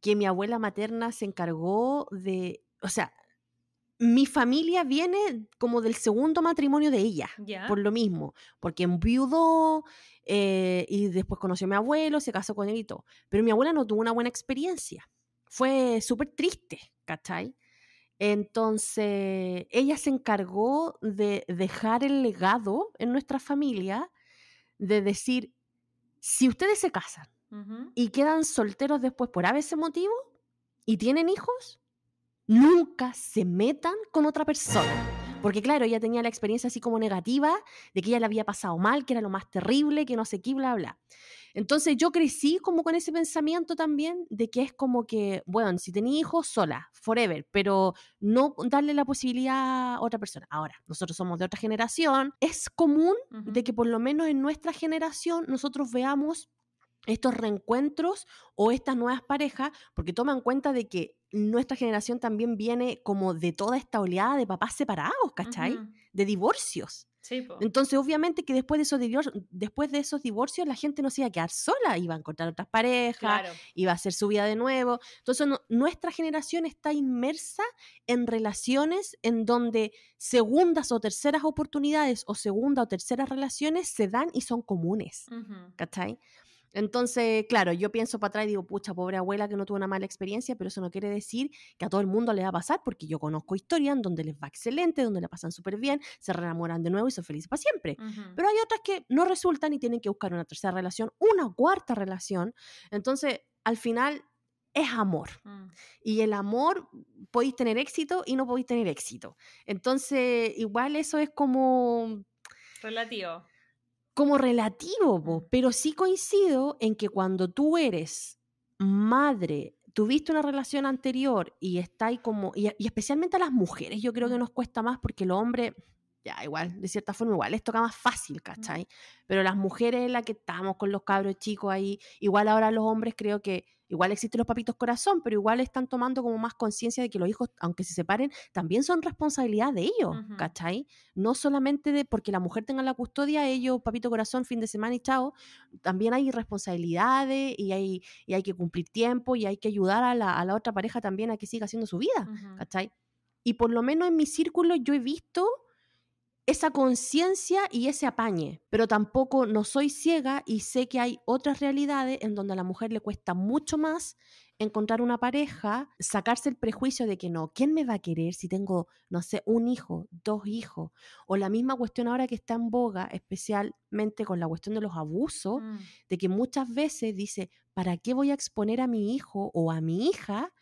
que mi abuela materna se encargó de, o sea, mi familia viene como del segundo matrimonio de ella, por lo mismo, porque enviudó eh, y después conoció a mi abuelo, se casó con él y todo. Pero mi abuela no tuvo una buena experiencia. Fue súper triste, ¿cachai? Entonces, ella se encargó de dejar el legado en nuestra familia de decir, si ustedes se casan y quedan solteros después por ese motivo y tienen hijos, nunca se metan con otra persona. Porque claro, ella tenía la experiencia así como negativa de que ella le había pasado mal, que era lo más terrible, que no sé qué, bla, bla. Entonces yo crecí como con ese pensamiento también de que es como que, bueno, si tenía hijos, sola, forever, pero no darle la posibilidad a otra persona. Ahora, nosotros somos de otra generación, es común de que por lo menos en nuestra generación nosotros veamos estos reencuentros o estas nuevas parejas, porque toma en cuenta de que nuestra generación también viene como de toda esta oleada de papás separados, ¿cachai? Ujú. De divorcios. Sí. Entonces, obviamente que después de, esos divorcios, después de esos divorcios la gente no se iba a quedar sola, iba a encontrar otras parejas, Claro. iba a hacer su vida de nuevo. Entonces, no- nuestra generación está inmersa en relaciones en donde segundas o terceras oportunidades o segunda o terceras relaciones se dan y son comunes. Ujú. ¿Cachai? Entonces, claro, yo pienso para atrás y digo, pucha, pobre abuela que no tuvo una mala experiencia, pero eso no quiere decir que a todo el mundo le va a pasar, porque yo conozco historias en donde les va excelente, donde la pasan súper bien, se enamoran de nuevo y son felices para siempre. Pero hay otras que no resultan y tienen que buscar una tercera relación, una cuarta relación. Entonces, al final, es amor. Mm. Y el amor podéis tener éxito y no podéis tener éxito. Entonces, igual eso es como Relativo. Como relativo, po, pero sí coincido en que cuando tú eres madre, tuviste una relación anterior y está ahí como, y, y especialmente a las mujeres, yo creo que nos cuesta más porque el hombre, ya igual, de cierta forma igual, les toca más fácil, ¿cachai? Pero las mujeres, la que estamos con los cabros chicos ahí, igual ahora los hombres creo que igual existen los papitos corazón, pero igual están tomando como más conciencia de que los hijos, aunque se separen, también son responsabilidad de ellos, Ujú. ¿cachai? No solamente de porque la mujer tenga la custodia, ellos, papito corazón, fin de semana y chao, también hay responsabilidades y hay, y hay que cumplir tiempo y hay que ayudar a la, a la otra pareja también a que siga haciendo su vida, Ujú. ¿cachai? Y por lo menos en mi círculo yo he visto esa conciencia y ese apañe, pero tampoco no soy ciega y sé que hay otras realidades en donde a la mujer le cuesta mucho más encontrar una pareja, sacarse el prejuicio de que no, ¿quién me va a querer si tengo, no sé, un hijo, dos hijos? O la misma cuestión ahora que está en boga, especialmente con la cuestión de los abusos, Mm. de que muchas veces dice, ¿para qué voy a exponer a mi hijo o a mi hija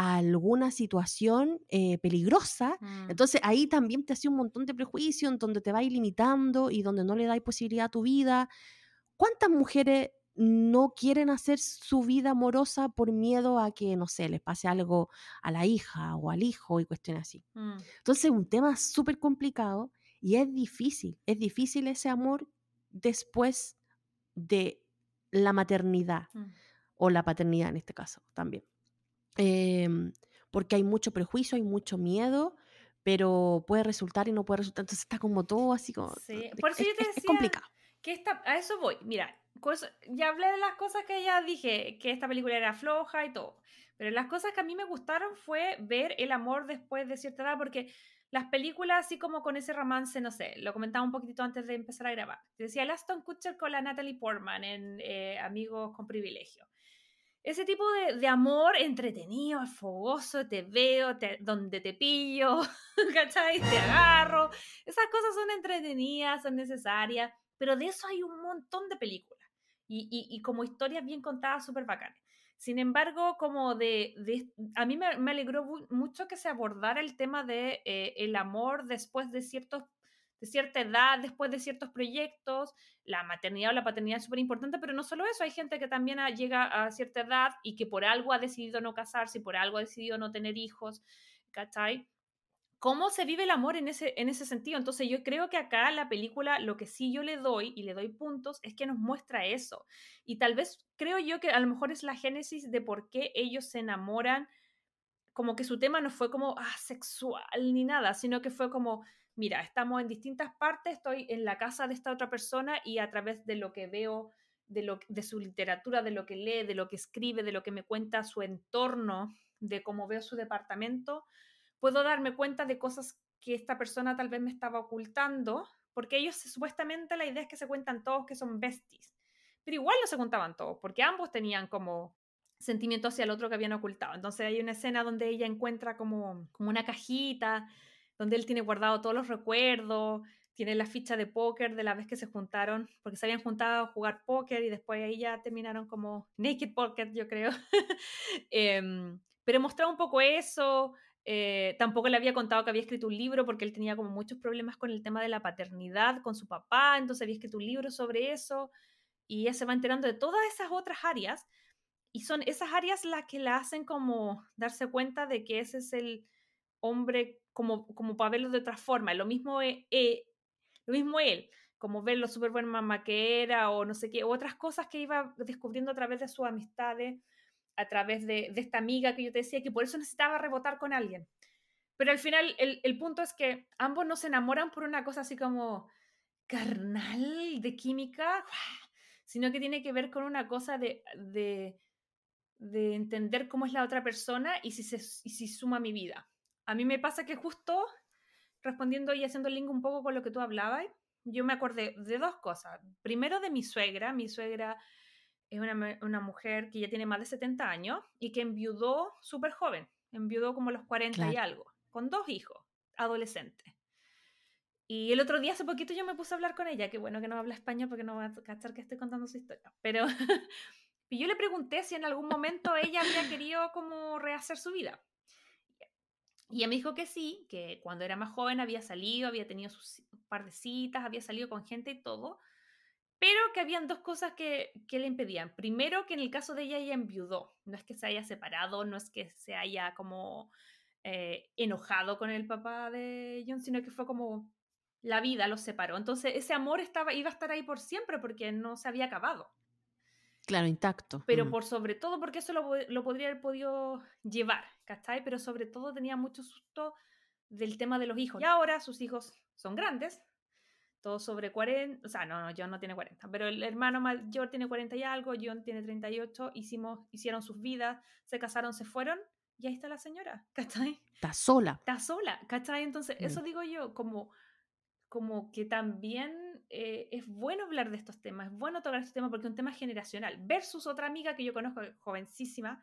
a alguna situación eh, peligrosa. Mm. Entonces ahí también te hace un montón de prejuicios, en donde te vas limitando y donde no le dais posibilidad a tu vida. ¿Cuántas mujeres no quieren hacer su vida amorosa por miedo a que, no sé, les pase algo a la hija o al hijo y cuestiones así? Mm. Entonces es un tema súper complicado y es difícil, es difícil ese amor después de la maternidad Mm. o la paternidad en este caso también. Em, porque hay mucho prejuicio, hay mucho miedo, pero puede resultar y no puede resultar. Entonces está como todo así como... Sí, por eso es- yo te es- es decía complicado. que esta, a eso voy. Mira, cosa- ya hablé de las cosas que ya dije, que esta película era floja y todo. Pero las cosas que a mí me gustaron fue ver el amor después de cierta edad, porque las películas, así como con ese romance, no sé, lo comentaba un poquitito antes de empezar a grabar. Te decía el Aston Kutcher con la Natalie Portman en eh, Amigos con Privilegio. Ese tipo de, de amor entretenido, fogoso, te veo, te- donde te pillo, ¿cachai? Te agarro. Esas cosas son entretenidas, son necesarias, pero de eso hay un montón de películas. Y, y- como historias bien contadas, súper bacanas. Sin embargo, como de, de- a mí me, me alegró mu- mucho que se abordara el tema de eh, el amor después de ciertos de cierta edad, después de ciertos proyectos, la maternidad o la paternidad es súper importante, pero no solo eso, hay gente que también llega a cierta edad y que por algo ha decidido no casarse por algo ha decidido no tener hijos, ¿cachai? ¿Cómo se vive el amor en ese, en ese sentido? Entonces yo creo que acá la película lo que sí yo le doy y le doy puntos es que nos muestra eso. Y tal vez creo yo que a lo mejor es la génesis de por qué ellos se enamoran, como que su tema no fue como ah, sexual ni nada, sino que fue como, mira, estamos en distintas partes, estoy en la casa de esta otra persona y a través de lo que veo, de, lo, de su literatura, de lo que lee, de lo que escribe, de lo que me cuenta su entorno, de cómo veo su departamento, puedo darme cuenta de cosas que esta persona tal vez me estaba ocultando, porque ellos supuestamente la idea es que se cuentan todos que son besties, pero igual no se contaban todos, porque ambos tenían como sentimientos hacia el otro que habían ocultado. Entonces hay una escena donde ella encuentra como, como una cajita, donde él tiene guardado todos los recuerdos, tiene la ficha de póker de la vez que se juntaron, porque se habían juntado a jugar póker y después ahí ya terminaron como naked poker, yo creo. Em, pero mostraba un poco eso. eh, tampoco le había contado que había escrito un libro porque él tenía como muchos problemas con el tema de la paternidad con su papá, entonces había escrito un libro sobre eso y ella se va enterando de todas esas otras áreas y son esas áreas las que la hacen como darse cuenta de que ese es el hombre como, como para verlo de otra forma. Lo mismo, eh, eh, lo mismo él, como ver lo súper buena mamá que era o no sé qué, o otras cosas que iba descubriendo a través de sus amistades, a través de, de esta amiga que yo te decía, que por eso necesitaba rebotar con alguien. Pero al final el, el punto es que ambos no se enamoran por una cosa así como carnal, de química, sino que tiene que ver con una cosa de, de, de entender cómo es la otra persona y si, se, y si suma mi vida. A mí me pasa que justo respondiendo y haciendo el link un poco con lo que tú hablabas, yo me acordé de dos cosas. Primero de mi suegra. Mi suegra es una, mu- una mujer que ya tiene más de 70 años y que enviudó súper joven. Enviudó como a los 40 y algo, con dos hijos, adolescentes. Y el otro día, hace poquito, yo me puse a hablar con ella. Qué bueno que no habla español porque no va a cachar que estoy contando su historia. Pero y yo le pregunté si en algún momento ella había querido como rehacer su vida. Y ella me dijo que sí, que cuando era más joven había salido, había tenido sus par de citas, había salido con gente y todo, pero que habían dos cosas que, que le impedían. Primero, que en el caso de ella, ella enviudó. No es que se haya separado, no es que se haya como eh, enojado con el papá de John, sino que fue como la vida los separó. Entonces, ese amor estaba, iba a estar ahí por siempre porque no se había acabado Claro, intacto. pero Mm. por sobre todo porque eso lo, lo podría haber podido llevar, ¿cachai? Pero sobre todo tenía mucho susto del tema de los hijos. Y ahora sus hijos son grandes, todos sobre 40, o sea, no, no, John no tiene 40, pero el hermano mayor tiene 40 y algo, John tiene 38, hicimos, hicieron sus vidas, se casaron, se fueron, y ahí está la señora, ¿cachai? Está sola. está sola, ¿cachai? Entonces, Mm. eso digo yo, como, como que también eh, es bueno hablar de estos temas, es bueno tocar estos temas porque es un tema generacional, versus otra amiga que yo conozco, jovencísima,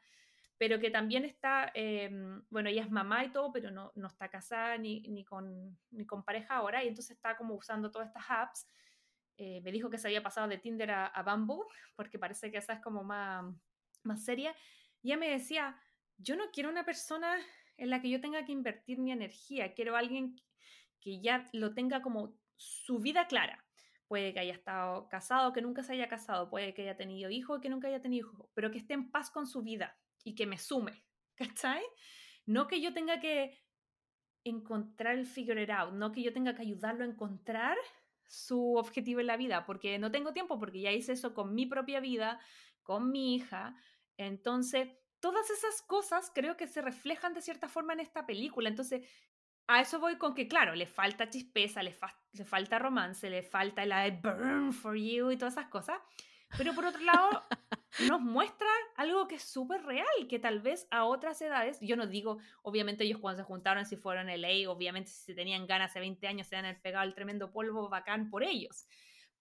pero que también está, eh, bueno, ella es mamá y todo, pero no, no está casada ni, ni, con, ni con pareja ahora, y entonces está como usando todas estas apps. Eh, me dijo que se había pasado de Tinder a, a porque parece que esa es como más, más seria. Y ella me decía, yo no quiero una persona en la que yo tenga que invertir mi energía, quiero alguien que ya lo tenga como su vida clara. Puede que haya estado casado, que nunca se haya casado, puede que haya tenido hijos, que nunca haya tenido hijos, pero que esté en paz con su vida y que me sume, ¿cachai? No que yo tenga que encontrar el figure it out, no que yo tenga que ayudarlo a encontrar su objetivo en la vida, porque no tengo tiempo, porque ya hice eso con mi propia vida, con mi hija. Entonces, todas esas cosas creo que se reflejan de cierta forma en esta película. Entonces, a eso voy con que, claro, le falta chispeza, le, le falta romance, le falta I burn for you y todas esas cosas. Pero por otro lado, nos muestra algo que es súper real, que tal vez a otras edades, yo no digo, obviamente ellos cuando se juntaron, si fueron en LA, obviamente si tenían ganas hace 20 años, se han pegado el tremendo polvo bacán por ellos.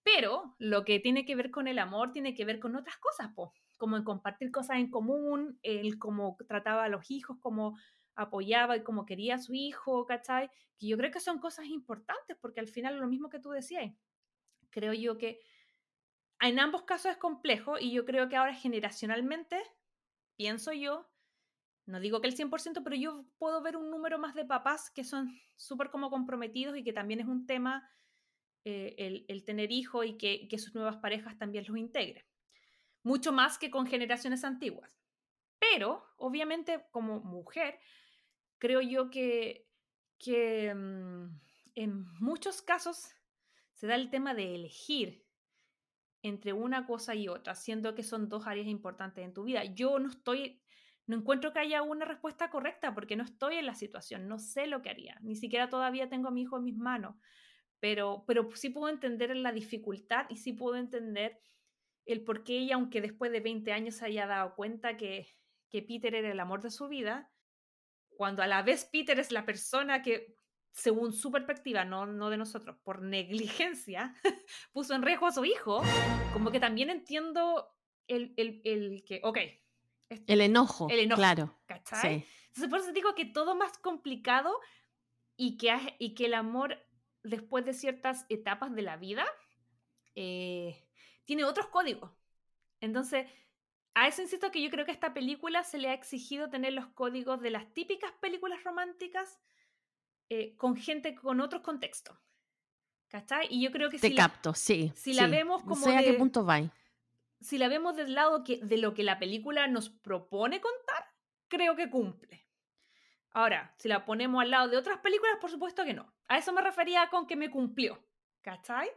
Pero lo que tiene que ver con el amor tiene que ver con otras cosas, po, como en compartir cosas en común, el cómo trataba a los hijos, cómo apoyaba y cómo quería a su hijo, ¿cachai? Que yo creo que son cosas importantes, porque al final lo mismo que tú decías, creo yo que en ambos casos es complejo y yo creo que ahora generacionalmente, pienso yo, no digo que el 100%, pero yo puedo ver un número más de papás que son súper como comprometidos y que también es un tema eh, el, tener hijos y que, sus nuevas parejas también los integren. Mucho más que con generaciones antiguas. Pero, obviamente, como mujer, creo yo que, que mm, en muchos casos se da el tema de elegir entre una cosa y otra, siendo que son dos áreas importantes en tu vida. Yo no estoy, no encuentro que haya una respuesta correcta porque no estoy en la situación, no sé lo que haría, ni siquiera todavía tengo a mi hijo en mis manos, pero, pero sí puedo entender la dificultad y sí puedo entender el por qué ella, aunque después de 20 años se haya dado cuenta que, que Peter era el amor de su vida, cuando a la vez Peter es la persona que según su perspectiva, no, no de nosotros, por negligencia, puso en riesgo a su hijo, como que también entiendo el, el, el que, ok. El enojo. El enojo. Claro. ¿Cachai? Entonces, por eso digo que todo más complicado y que, y que el amor, después de ciertas etapas de la vida, eh, tiene otros códigos. Entonces, a eso insisto que yo creo que a esta película se le ha exigido tener los códigos de las típicas películas románticas eh, con gente con otros contextos. ¿Cachai? Y yo creo que Te si capto, sí. Si la vemos como. sé a qué punto va. Si la vemos del lado que, de lo que la película nos propone contar, creo que cumple. Ahora, si la ponemos al lado de otras películas, por supuesto que no. A eso me refería con que me cumplió. ¿Cachai?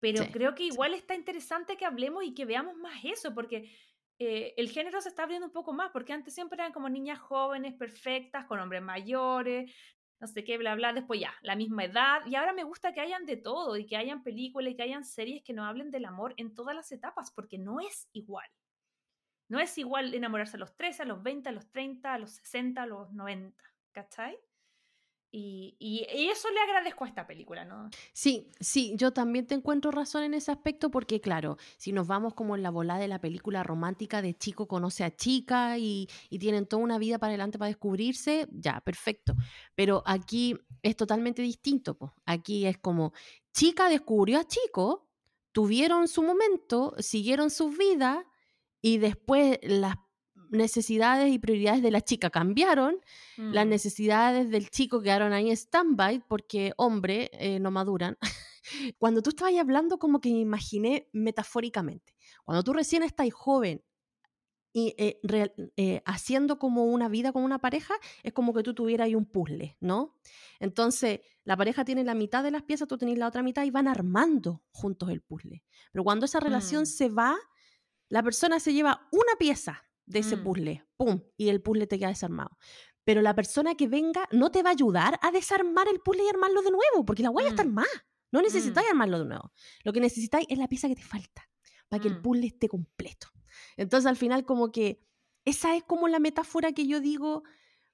Pero creo que igual está interesante que hablemos y que veamos más eso, porque eh, el género se está abriendo un poco más, porque antes siempre eran como niñas jóvenes, perfectas, con hombres mayores, no sé qué, bla, bla, después ya, la misma edad. Y ahora me gusta que hayan de todo y que hayan películas y que hayan series que nos hablen del amor en todas las etapas, porque no es igual. No es igual enamorarse a los 13, a los 20, a los 30, a los 60, a los 90, ¿cachai? Y, eso le agradezco a esta película, ¿no? Sí, sí, yo también te encuentro razón en ese aspecto porque, claro, si nos vamos como en la bola de la película romántica de chico conoce a chica y, tienen toda una vida para adelante para descubrirse, ya, perfecto. Pero aquí es totalmente distinto. pues Aquí es como chica descubrió a chico, tuvieron su momento, siguieron sus vidas y después las necesidades y prioridades de la chica cambiaron, las mm. necesidades del chico quedaron ahí en stand-by porque, hombre, eh, no maduran. Cuando tú estabas hablando, como que me imaginé metafóricamente. Cuando tú recién estás joven y eh, eh, haciendo como una vida con una pareja, es como que tú tuvieras ahí un puzzle, ¿no? Entonces, la pareja tiene la mitad de las piezas, tú tenés la otra mitad y van armando juntos el puzzle. Pero cuando esa relación mm. se va, la persona se lleva una pieza de ese mm. puzzle, ¡pum! Y el puzzle te queda desarmado. Pero la persona que venga no te va a ayudar a desarmar el puzzle y armarlo de nuevo, porque la huella está mm. más. No necesitáis mm. armarlo de nuevo. Lo que necesitáis es la pieza que te falta para que el puzzle esté completo. Entonces, al final, como que esa es como la metáfora que yo digo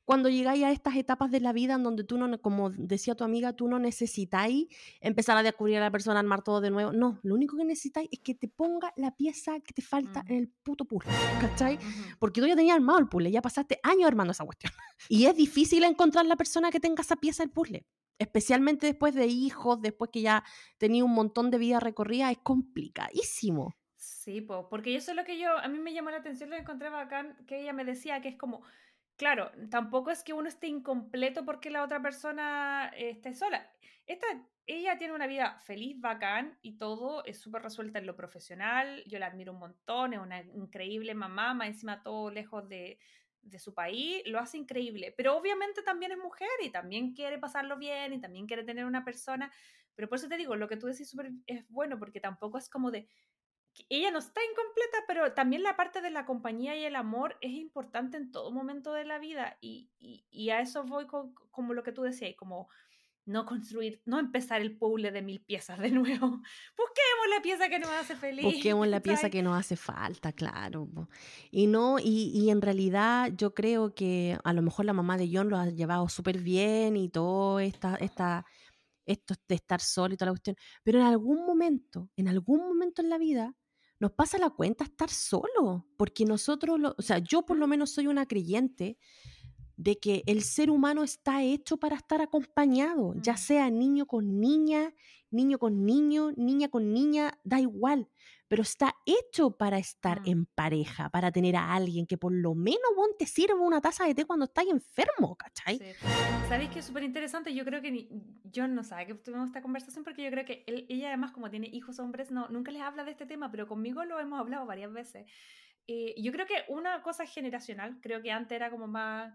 cuando llegáis a estas etapas de la vida en donde tú no, como decía tu amiga, tú no necesitáis empezar a descubrir a la persona, armar todo de nuevo. No, lo único que necesitáis es que te ponga la pieza que te falta mm. en el puto puzzle, ¿cachai? Porque tú ya tenías armado el puzzle, ya pasaste años armando esa cuestión. Y es difícil encontrar la persona que tenga esa pieza del puzzle. Especialmente después de hijos, después que ya tenía un montón de vida recorrida, es complicadísimo. Sí, porque eso es lo que yo, a mí me llamó la atención, lo encontré bacán, que ella me decía que es como, claro, tampoco es que uno esté incompleto porque la otra persona esté sola. Esta, ella tiene una vida feliz, bacán y todo, es súper resuelta en lo profesional, yo la admiro un montón, es una increíble mamá, más encima todo lejos de, de su país, lo hace increíble, pero obviamente también es mujer y también quiere pasarlo bien y también quiere tener una persona, pero por eso te digo, lo que tú decís super, es bueno porque tampoco es como de, ella no está incompleta, pero también la parte de la compañía y el amor es importante en todo momento de la vida y, y, a eso voy con, como lo que tú decías, como no construir, no empezar el puzzle de mil piezas de nuevo. Busquemos la pieza que nos hace feliz. Busquemos la pieza que nos hace falta, claro. Y no, y, y, en realidad yo creo que a lo mejor la mamá de John lo ha llevado súper bien y todo esta, esta, esto de estar solo y toda la cuestión. Pero en algún momento, en algún momento en la vida, nos pasa la cuenta estar solo, porque nosotros, lo, o sea, yo por lo menos soy una creyente de que el ser humano está hecho para estar acompañado, ya sea niño con niña, niño con niño, niña con niña, da igual, pero está hecho para estar mm. en pareja, para tener a alguien que por lo menos te sirva una taza de té cuando estás enfermo, ¿cachai? ¿Sabéis que es súper interesante? Yo creo que yo no sabe que tuvimos esta conversación porque yo creo que ella además como tiene hijos hombres, no, nunca les habla de este tema, pero conmigo lo hemos hablado varias veces. Eh, yo creo que una cosa generacional, creo que antes era como más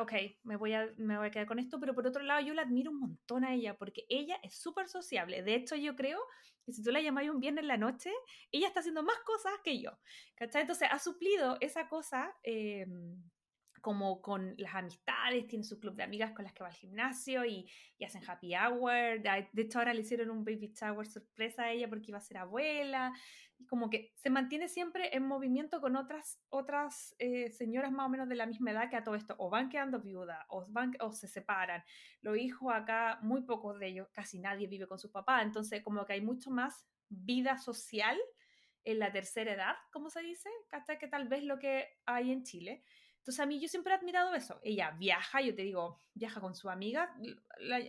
ok, me voy, a, me voy a quedar con esto, pero por otro lado yo la admiro un montón a ella porque ella es súper sociable. De hecho, yo creo que si tú la llamas un viernes en la noche, ella está haciendo más cosas que yo. ¿Cachai? Entonces ha suplido esa cosa eh, como con las amistades, tiene su club de amigas con las que va al gimnasio y, y, hacen happy hour. De hecho, ahora le hicieron un baby shower sorpresa a ella porque iba a ser abuela. Como que se mantiene siempre en movimiento con otras, otras eh, señoras más o menos de la misma edad que a todo esto o van quedando viudas o, van, o se separan. Los hijos acá, muy pocos de ellos, casi nadie vive con sus papás. Entonces, como que hay mucho más vida social en la tercera edad, como se dice, hasta que tal vez lo que hay en Chile. Entonces a mí yo siempre he admirado eso. Ella viaja, yo te digo, viaja con su amiga.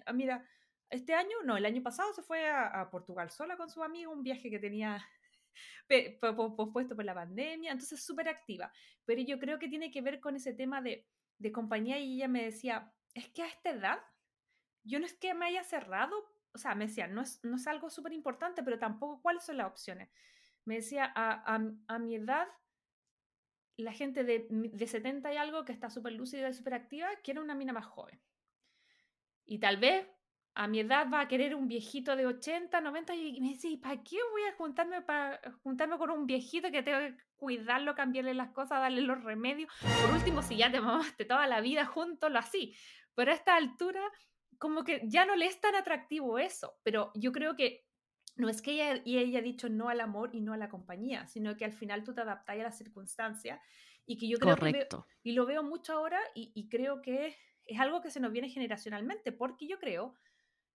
Ah, mira, este año, no, el año pasado se fue a, Portugal sola con su amigo, un viaje que tenía pospuesto por la pandemia, entonces súper activa. Pero yo creo que tiene que ver con ese tema de, de compañía y ella me decía, es que a esta edad, yo no es que me haya cerrado, o sea, me decía, no es, no es algo súper importante, pero tampoco cuáles son las opciones. Me decía, a, a, a mi edad la gente de, de 70 y algo que está súper lúcida y súper activa quiere una mina más joven. Y tal vez a mi edad va a querer un viejito de 80, 90 y me dice, ¿para qué voy a juntarme, para, juntarme con un viejito que tengo que cuidarlo, cambiarle las cosas, darle los remedios? Por último, si ya te mamaste toda la vida juntos, lo así. Pero a esta altura, como que ya no le es tan atractivo eso. Pero yo creo que no es que ella, y ella ha dicho no al amor y no a la compañía, sino que al final tú te adaptas a las circunstancias y que yo creo Correcto. que y lo veo mucho ahora y, creo que es algo que se nos viene generacionalmente, porque yo creo,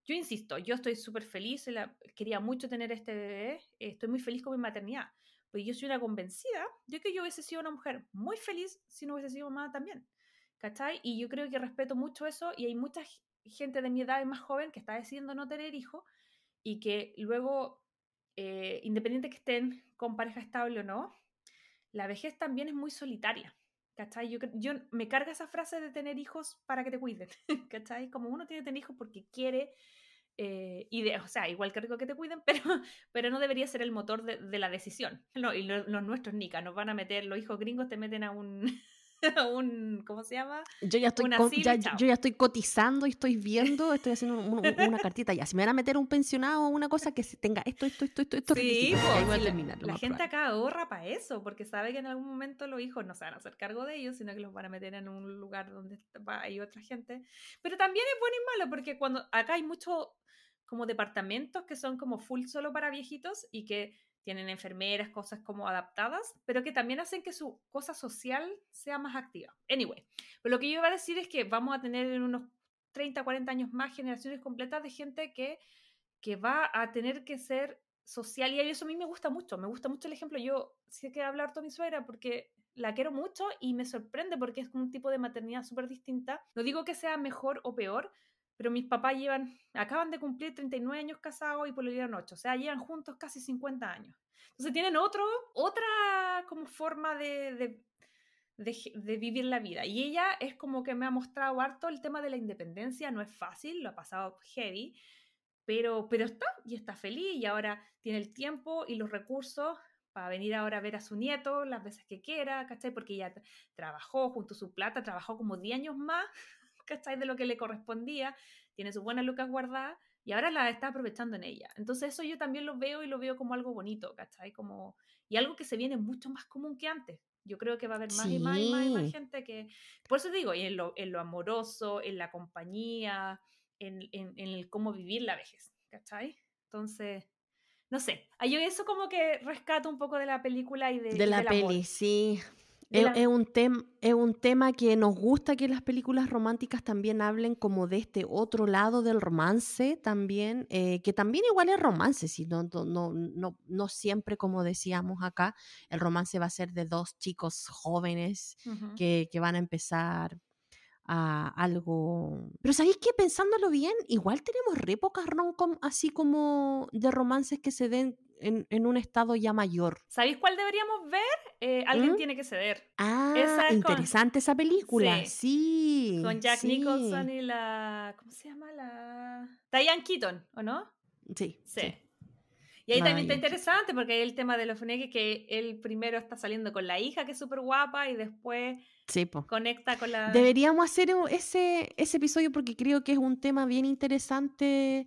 yo insisto, yo estoy súper feliz, quería mucho tener este bebé, estoy muy feliz con mi maternidad, pues yo soy una convencida de que yo hubiese sido una mujer muy feliz si no hubiese sido mamá también, ¿cachai? Y yo creo que respeto mucho eso y hay mucha gente de mi edad y más joven que está decidiendo no tener hijos y que luego, eh, independiente que estén con pareja estable o no, la vejez también es muy solitaria. ¿Cachai? Yo, yo me carga esa frase de tener hijos para que te cuiden. ¿Cachai? Como uno tiene que tener hijos porque quiere, eh, y de, o sea, igual que rico que te cuiden, pero, pero no debería ser el motor de, la decisión. No, y los, los nuestros nica, nos van a meter, los hijos gringos te meten a un, un, ¿cómo se llama? Yo ya, estoy yo ya estoy cotizando y estoy viendo, estoy haciendo una cartita ya. Si me van a meter un pensionado o una cosa que tenga esto, esto, esto, esto, esto, sí, pues, la, gente acá ahorra para eso, porque sabe que en algún momento los hijos no se van a hacer cargo de ellos, sino que los van a meter en un lugar donde hay otra gente. Pero también es bueno y malo, porque cuando acá hay muchos como departamentos que son como full solo para viejitos y que tienen enfermeras, cosas como adaptadas, pero que también hacen que su cosa social sea más activa. Anyway, pero lo que yo iba a decir es que vamos a tener en unos 30, 40 años más generaciones completas de gente que, que va a tener que ser social y eso a mí me gusta mucho, me gusta mucho el ejemplo. Yo sé que hablar con mi suegra porque la quiero mucho y me sorprende porque es un tipo de maternidad súper distinta. No digo que sea mejor o peor, pero mis papás llevan, acaban de cumplir 39 años casados y por lo dieron 8, o sea, llevan juntos casi 50 años. Entonces tienen otro, otra como forma de, de, vivir la vida. Y ella es como que me ha mostrado harto el tema de la independencia, no es fácil, lo ha pasado heavy, pero, pero está y está feliz y ahora tiene el tiempo y los recursos para venir ahora a ver a su nieto las veces que quiera, ¿cachai? Porque ella trabajó junto a su plata, trabajó como 10 años más, ¿cachai? De lo que le correspondía, tiene sus buenas lucas guardadas y ahora la está aprovechando en ella. Entonces eso yo también lo veo y lo veo como algo bonito, ¿cachai? Como, y algo que se viene mucho más común que antes. Yo creo que va a haber más y más y más y más gente que... Por eso digo, y en lo, en lo amoroso, en la compañía, en, en, en, el cómo vivir la vejez, ¿cachai? Entonces, no sé, yo eso como que rescato un poco de la película y de... De la peli, sí. Es, un es un tema que nos gusta que las películas románticas también hablen como de este otro lado del romance también, eh, que también igual es romance, si no, no, no, no, siempre como decíamos acá, el romance va a ser de dos chicos jóvenes que, que, van a empezar a algo... Pero ¿sabéis que pensándolo bien, igual tenemos re pocas rom así como de romances que se den en, un estado ya mayor. ¿Sabéis cuál deberíamos ver? Eh, Alguien ¿Mm? tiene que ceder. Ah, interesante esa película. Sí. Con Jack Nicholson y la. ¿Cómo se llama? La. Diane Keaton, ¿o no? Sí. Sí. Y ahí también está interesante porque hay el tema de los funeques que él primero está saliendo con la hija que es súper guapa y después conecta con la... Deberíamos hacer ese, ese episodio porque creo que es un tema bien interesante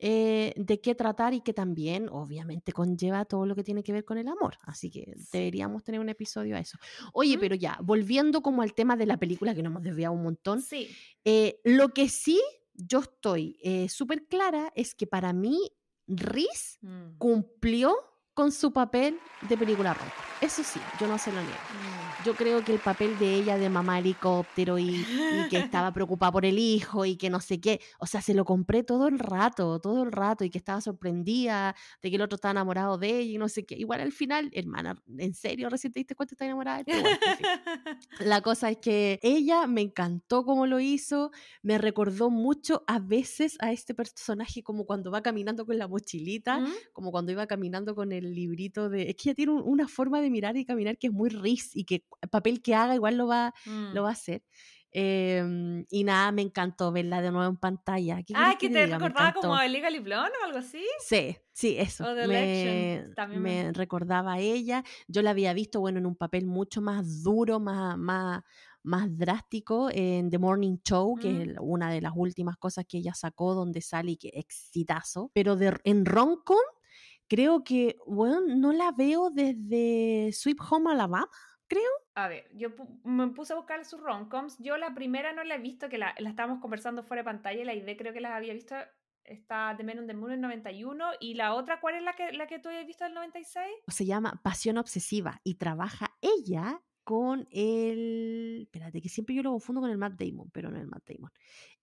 eh, de qué tratar y que también obviamente conlleva todo lo que tiene que ver con el amor. Así que deberíamos tener un episodio a eso. Oye, pero ya, volviendo como al tema de la película que nos hemos desviado un montón, sí. Eh, lo que sí yo estoy eh, súper clara es que para mí Riz mm. cumplió con su papel de película roja. Eso sí, yo no se lo niego. Mm. Yo creo que el papel de ella de mamá helicóptero y, que estaba preocupada por el hijo y que no sé qué, o sea, se lo compré todo el rato, todo el rato y que estaba sorprendida de que el otro estaba enamorado de ella y no sé qué. Igual al final, hermana, ¿en serio recién te diste cuenta que está enamorada de La cosa es que ella me encantó como lo hizo, me recordó mucho a veces a este personaje como cuando va caminando con la mochilita, ¿Mm? como cuando iba caminando con el librito de... Es que ella tiene una forma de mirar y caminar que es muy ris y que el papel que haga igual lo va, lo mm. va a hacer. Em, y nada, me encantó verla de nuevo en pantalla. ah, que, te recordaba como a Legally Blonde o algo así. Sí, sí, eso. me, me, recordaba a ella. Yo la había visto, bueno, en un papel mucho más duro, más, más, más drástico en The Morning Show, que es mm. una de las últimas cosas que ella sacó, donde sale y que exitazo. Pero de, en Roncon creo que, bueno, no la veo desde Sweet Home Alabama, creo. A ver, yo me puse a buscar sus romcoms. Yo la primera no la he visto, que la, la estábamos conversando fuera de pantalla, la idea creo que las había visto, está The Men on the Moon en 91, y la otra, ¿cuál es la que, la que tú habías visto del 96? Se llama Pasión Obsesiva, y trabaja ella con el. Espérate, que siempre yo lo confundo con el Matt Damon, pero no el Matt Damon.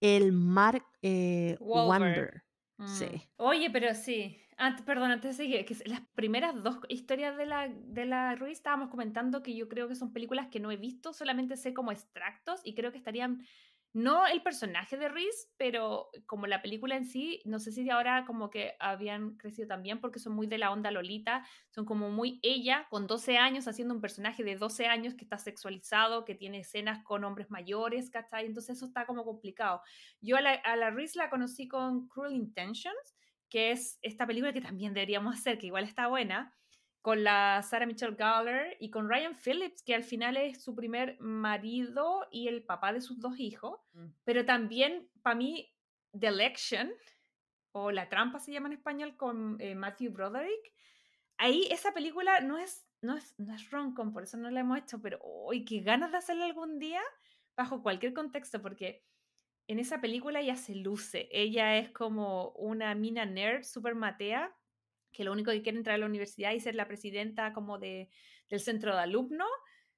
El Mark eh, Wander. Sí. Mm. Oye, pero sí. Perdón, antes de seguir, las primeras dos historias de la, de la Ruiz estábamos comentando que yo creo que son películas que no he visto, solamente sé como extractos y creo que estarían, no el personaje de Ruiz, pero como la película en sí, no sé si de ahora como que habían crecido también porque son muy de la onda Lolita, son como muy ella con 12 años haciendo un personaje de 12 años que está sexualizado, que tiene escenas con hombres mayores, ¿cachai? Entonces eso está como complicado. Yo a la, a la Ruiz la conocí con Cruel Intentions que es esta película que también deberíamos hacer, que igual está buena, con la Sarah Michelle Gellar y con Ryan Phillips, que al final es su primer marido y el papá de sus dos hijos. Mm. Pero también, para mí, The Election, o La Trampa se llama en español, con eh, Matthew Broderick. Ahí esa película no es, no es, no es rom-com, por eso no la hemos hecho, pero hoy qué ganas de hacerla algún día, bajo cualquier contexto, porque en esa película ella se luce. Ella es como una mina nerd, super matea, que lo único que quiere entrar a la universidad y ser la presidenta como de, del centro de alumnos,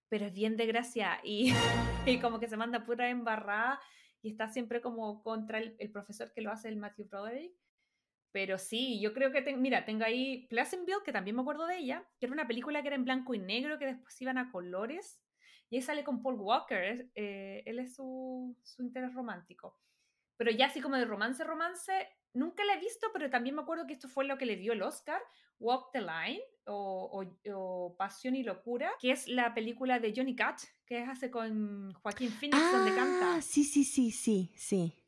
pero es bien de gracia y, y como que se manda pura embarrada y está siempre como contra el, profesor que lo hace el Matthew Broderick. Pero sí, yo creo que, mira, tengo ahí Pleasantville, que también me acuerdo de ella, que era una película que era en blanco y negro, que después iban a colores. Y ahí sale con Paul Walker, eh, él es su, su, interés romántico. pero ya así como de romance, romance, nunca la he visto, pero también me acuerdo que esto fue lo que le dio el Oscar, Walk the Line o, o, Pasión y Locura, que es la película de Johnny Cash, que hace con Joaquín Phoenix, donde canta. Ah, sí, sí, sí, sí, sí.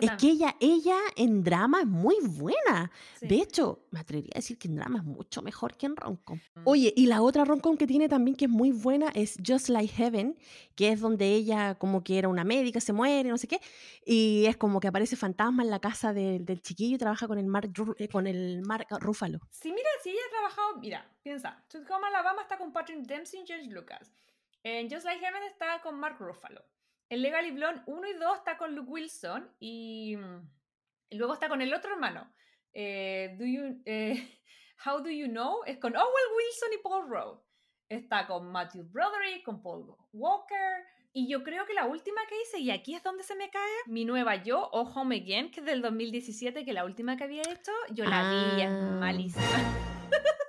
Es que ella, ella en drama es muy buena. Sí. De hecho, me atrevería a decir que en drama es mucho mejor que en romcom. Mm. Oye, y la otra romcom que tiene también que es muy buena es Just Like Heaven, que es donde ella como que era una médica, se muere, no sé qué, y es como que aparece fantasma en la casa del- del chiquillo y trabaja con el Mark, Ru- eh, con el Mark Ruffalo. Sí, mira, si ella ha trabajado, mira, piensa, Sweet Home Alabama está con Patrick Dempsey y George Lucas. En Just Like Heaven está con Mark Ruffalo. En Legally Blonde 1 y 2 está con Luke Wilson y, y luego está con el otro hermano. Eh, do you, eh, How Do You Know? Es con Owen Wilson y Paul Rudd. Está con Matthew Broderick, con Paul Walker. Y yo creo que la última que hice, y aquí es donde se me cae, mi nueva yo, o Home Again, que es del 2017, que la última que había hecho, yo la vi, es Ah. malísima.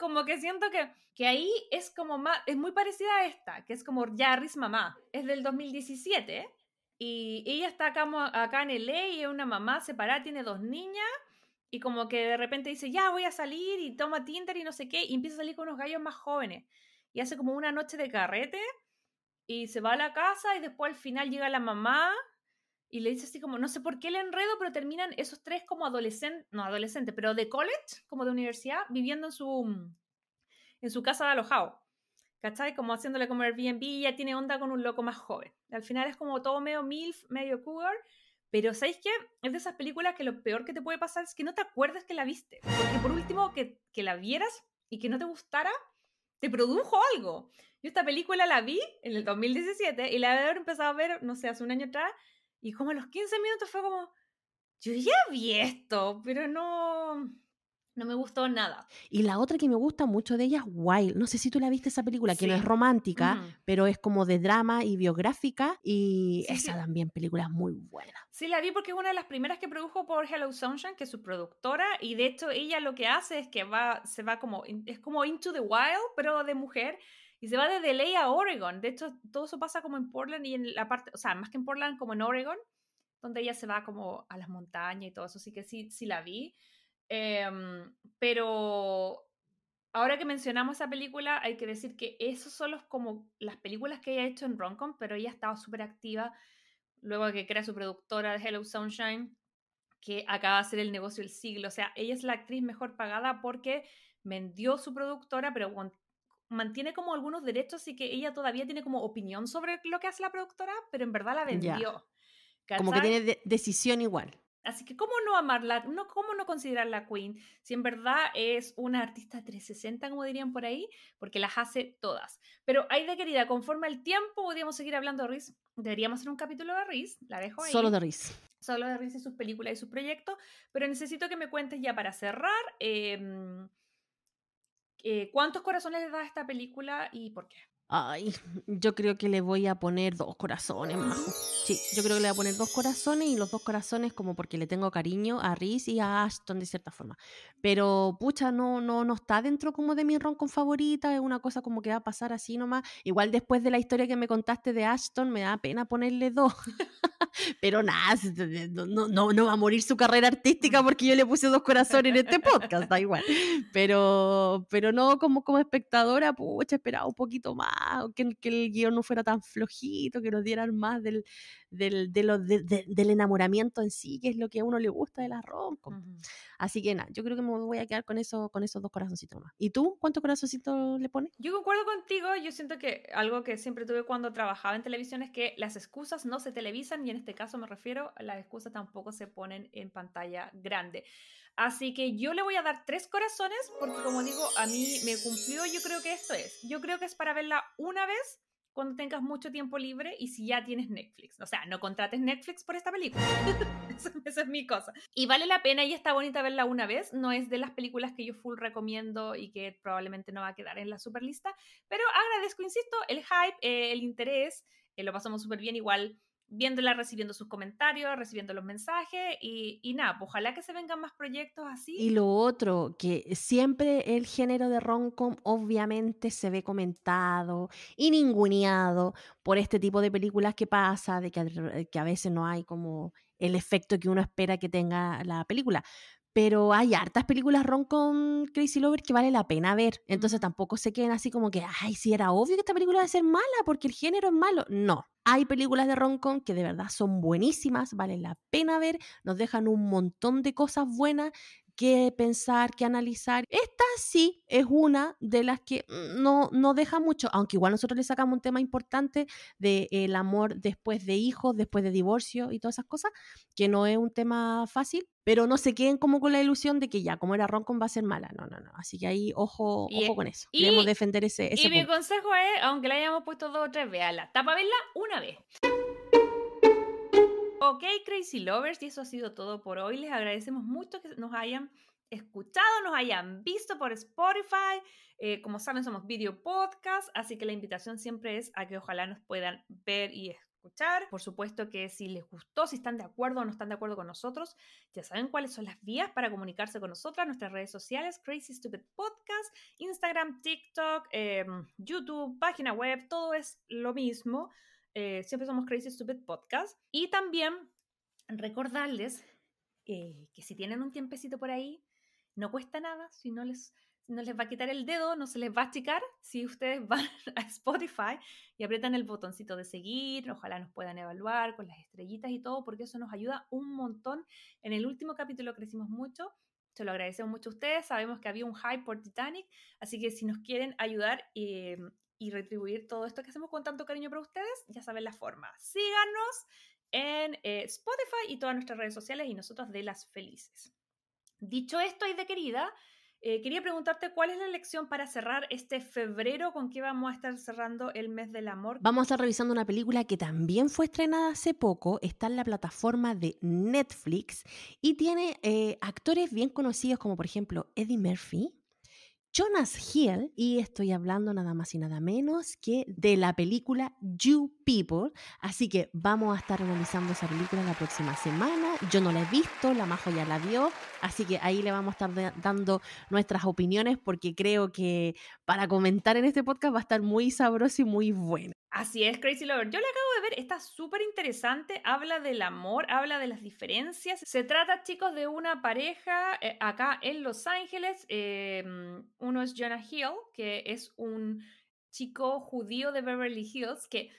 como que siento que, que ahí es como más, es muy parecida a esta, que es como Jarris Mamá, es del 2017 y ella está acá, acá en LA y es una mamá separada, tiene dos niñas y como que de repente dice, ya voy a salir y toma Tinder y no sé qué, y empieza a salir con unos gallos más jóvenes y hace como una noche de carrete y se va a la casa y después al final llega la mamá y le dice así como, no sé por qué el enredo, pero terminan esos tres como adolescentes, no adolescentes, pero de college, como de universidad, viviendo en su, en su casa de alojado. ¿Cachai? Como haciéndole como Airbnb ya tiene onda con un loco más joven. Al final es como todo medio MILF, medio cougar. Pero ¿sabéis qué? Es de esas películas que lo peor que te puede pasar es que no te acuerdes que la viste. Porque por último, que, que la vieras y que no te gustara, te produjo algo. Yo esta película la vi en el 2017 y la haber empezado a ver, no sé, hace un año atrás, y como a los 15 minutos fue como, yo ya vi esto, pero no, no me gustó nada. Y la otra que me gusta mucho de ella es Wild. No sé si tú la viste esa película, que no Sí. es romántica, Mm. pero es como de drama y biográfica. Y Sí, esa sí. también película muy buena. Sí, la vi porque es una de las primeras que produjo por Hello Sunshine, que es su productora, y de hecho ella lo que hace es que va, se va como, es como Into the Wild, pero de mujer, y se va desde LA a Oregon. De hecho, todo eso pasa como en Portland y en la parte, o sea, más que en Portland, como en Oregon, donde ella se va como a las montañas y todo eso, así que sí, sí la vi. Em, pero ahora que mencionamos esa película, hay que decir que esos son los, como las películas que ella ha hecho en Roncom, pero ella ha estado súper activa luego de que crea su productora de Hello Sunshine, que acaba de hacer el negocio del siglo. O sea, ella es la actriz mejor pagada porque vendió su productora, pero con- mantiene como algunos derechos y que ella todavía tiene como opinión sobre lo que hace la productora, pero en verdad la vendió. Como que tiene de- decisión igual. Así que, ¿cómo no amarla? No, ¿Cómo no considerarla Queen? Si en verdad es una artista 360, como dirían por ahí, porque las hace todas. Pero, ay de querida, conforme al tiempo, podríamos seguir hablando de Reese. Deberíamos hacer un capítulo de Reese, la dejo ahí. Solo de Riz. Solo de Reese y sus películas y sus proyectos. Pero necesito que me cuentes ya para cerrar. em, eh, ¿Cuántos corazones le das a esta película y por qué? Ay, yo creo que le voy a poner dos corazones, majo. Sí, yo creo que le voy a poner dos corazones y los dos corazones como porque le tengo cariño a Riz y a Ashton de cierta forma. Pero pucha, no, no, no está dentro como de mi roncon favorita, es una cosa como que va a pasar así nomás. Igual después de la historia que me contaste de Ashton, me da pena ponerle dos. Pero nada, no, no, no, no va a morir su carrera artística porque yo le puse dos corazones en este podcast, da igual. Pero, pero no, como, como espectadora, pucha, esperaba un poquito más, o que, el- que el guion no fuera tan flojito, que nos dieran más del, del, de lo- de- de- del enamoramiento en sí, que es lo que a uno le gusta de la romcom. Así que nada, yo creo que me voy a quedar con, eso, con esos dos corazoncitos más. ¿Y tú? ¿Cuántos corazoncitos le pones? Yo concuerdo contigo, yo siento que algo que siempre tuve cuando trabajaba en televisión es que las excusas no se televisan y en este caso me refiero las excusas tampoco se ponen en pantalla grande. Así que yo le voy a dar tres corazones porque como digo, a mí me cumplió, yo creo que esto es, yo creo que es para verla una vez cuando tengas mucho tiempo libre y si ya tienes Netflix. O sea, no contrates Netflix por esta película. Esa es mi cosa. Y vale la pena y está bonita verla una vez. No es de las películas que yo full recomiendo y que probablemente no va a quedar en la super lista. Pero agradezco, insisto, el hype, eh, el interés. eh, lo pasamos súper bien. Igual viéndola, recibiendo sus comentarios, recibiendo los mensajes y, nada, pues ojalá que se vengan más proyectos así. Y lo otro, que siempre el género de romcom obviamente se ve comentado y ninguneado por este tipo de películas que pasa, de que, que a veces no hay como el efecto que uno espera que tenga la película pero hay hartas películas ron con Crazy Lover que vale la pena ver. Entonces tampoco se queden así como que, ay, si era obvio que esta película va a ser mala porque el género es malo. No, hay películas de ron con que de verdad son buenísimas, valen la pena ver, nos dejan un montón de cosas buenas que pensar, que analizar. Esta sí es una de las que mm, no, no deja mucho, aunque igual nosotros le sacamos un tema importante del el amor después de hijos, después de divorcio y todas esas cosas, que no es un tema fácil, pero no se queden como con la ilusión de que ya, como era Roncon va a ser mala. No, no, no. Así que ahí, ojo, ojo con eso. Queremos defender ese, ese Y mi consejo es, aunque la hayamos puesto dos o tres, véala. Tapa verla una vez. Ok, Crazy Lovers, y eso ha sido todo por hoy. Les agradecemos mucho que nos hayan escuchado, nos hayan visto por Spotify. Eh, como saben, somos video podcast, así que la invitación siempre es a que ojalá nos puedan ver y escuchar. Por supuesto que si les gustó, si están de acuerdo o no están de acuerdo con nosotros, ya saben cuáles son las vías para comunicarse con nosotras, nuestras redes sociales, Crazy Stupid Podcast, Instagram, TikTok, em, YouTube, página web, todo es lo mismo. Eh, siempre somos Crazy Stupid Podcast. Y también recordarles eh, que si tienen un tiempecito por ahí, no cuesta nada, si no les, no les va a quitar el dedo, no se les va a achicar, si ustedes van a Spotify y aprietan el botoncito de seguir, ojalá nos puedan evaluar con las estrellitas y todo, porque eso nos ayuda un montón. En el último capítulo crecimos mucho, se lo agradecemos mucho a ustedes, sabemos que había un hype por Titanic, así que si nos quieren ayudar eh, y retribuir todo esto que hacemos con tanto cariño para ustedes, ya saben la forma. Síganos en eh, Spotify y todas nuestras redes sociales y nosotros de las felices. Dicho esto y de querida, eh, quería preguntarte cuál es la lección para cerrar este febrero, con qué vamos a estar cerrando el mes del amor. Vamos a estar revisando una película que también fue estrenada hace poco, está en la plataforma de Netflix y tiene eh, actores bien conocidos como por ejemplo Eddie Murphy, Jonas Hill y estoy hablando nada más y nada menos que de la película You People. Así que vamos a estar analizando esa película la próxima semana. Yo no la he visto, la Majo ya la vio, así que ahí le vamos a estar dando nuestras opiniones porque creo que para comentar en este podcast va a estar muy sabroso y muy bueno. Así es, Crazy Lover. Yo le acabo de ver, está súper interesante, habla del amor, habla de las diferencias. Se trata, chicos, de una pareja eh, acá en Los Ángeles. Em, uno es Jonah Hill, que es un chico judío de Beverly Hills, que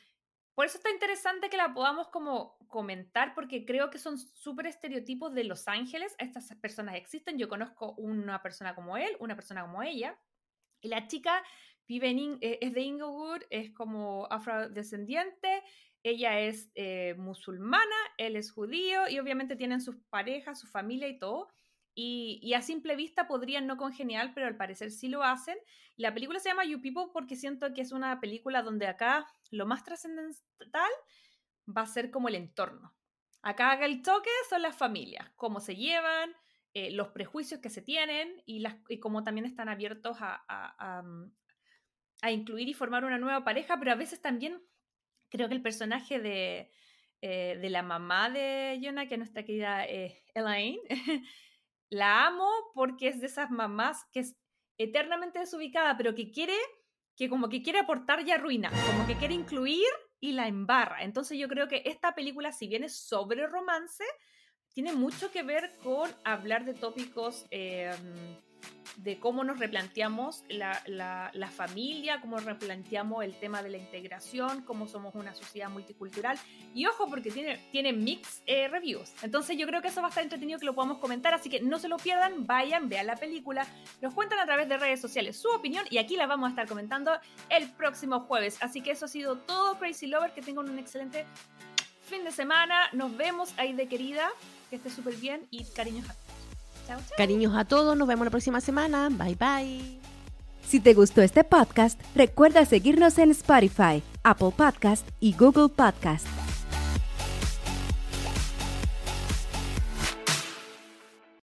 por eso está interesante que la podamos como comentar, porque creo que son súper estereotipos de Los Ángeles. Estas personas existen. Yo conozco una persona como él, una persona como ella. Y la chica vive en, eh, es de Inglewood, es como afrodescendiente, ella es eh, musulmana, él es judío y obviamente tienen sus parejas, su familia y todo. Y, a simple vista podrían no congeniar, pero al parecer sí lo hacen. La película se llama You People porque siento que es una película donde acá lo más trascendental va a ser como el entorno. Acá el toque son las familias, cómo se llevan, eh, los prejuicios que se tienen y, las, cómo también están abiertos a, mm, a incluir y formar una nueva pareja, pero a veces también creo que el personaje de, eh, de la mamá de Jonah, que es nuestra querida eh, Elaine, la amo porque es de esas mamás que es eternamente desubicada, pero que quiere, que como que quiere aportar y arruina, como que quiere incluir y la embarra. Entonces yo creo que esta película, si bien es sobre romance, tiene mucho que ver con hablar de tópicos... Eh, de cómo nos replanteamos la, la, familia, cómo replanteamos el tema de la integración, cómo somos una sociedad multicultural. Y ojo, porque tiene, tiene mix eh, reviews. Entonces yo creo que eso va a estar entretenido que lo podamos comentar, así que no se lo pierdan, vayan, vean la película, nos cuentan a través de redes sociales su opinión y aquí la vamos a estar comentando el próximo jueves. Así que eso ha sido todo, Crazy Lover, que tengan un excelente fin de semana, nos vemos ahí de querida, que esté súper bien y cariños Cariños a todos, nos vemos la próxima semana. Bye bye. Si te gustó este podcast, recuerda seguirnos en Spotify, Apple Podcast y Google Podcast.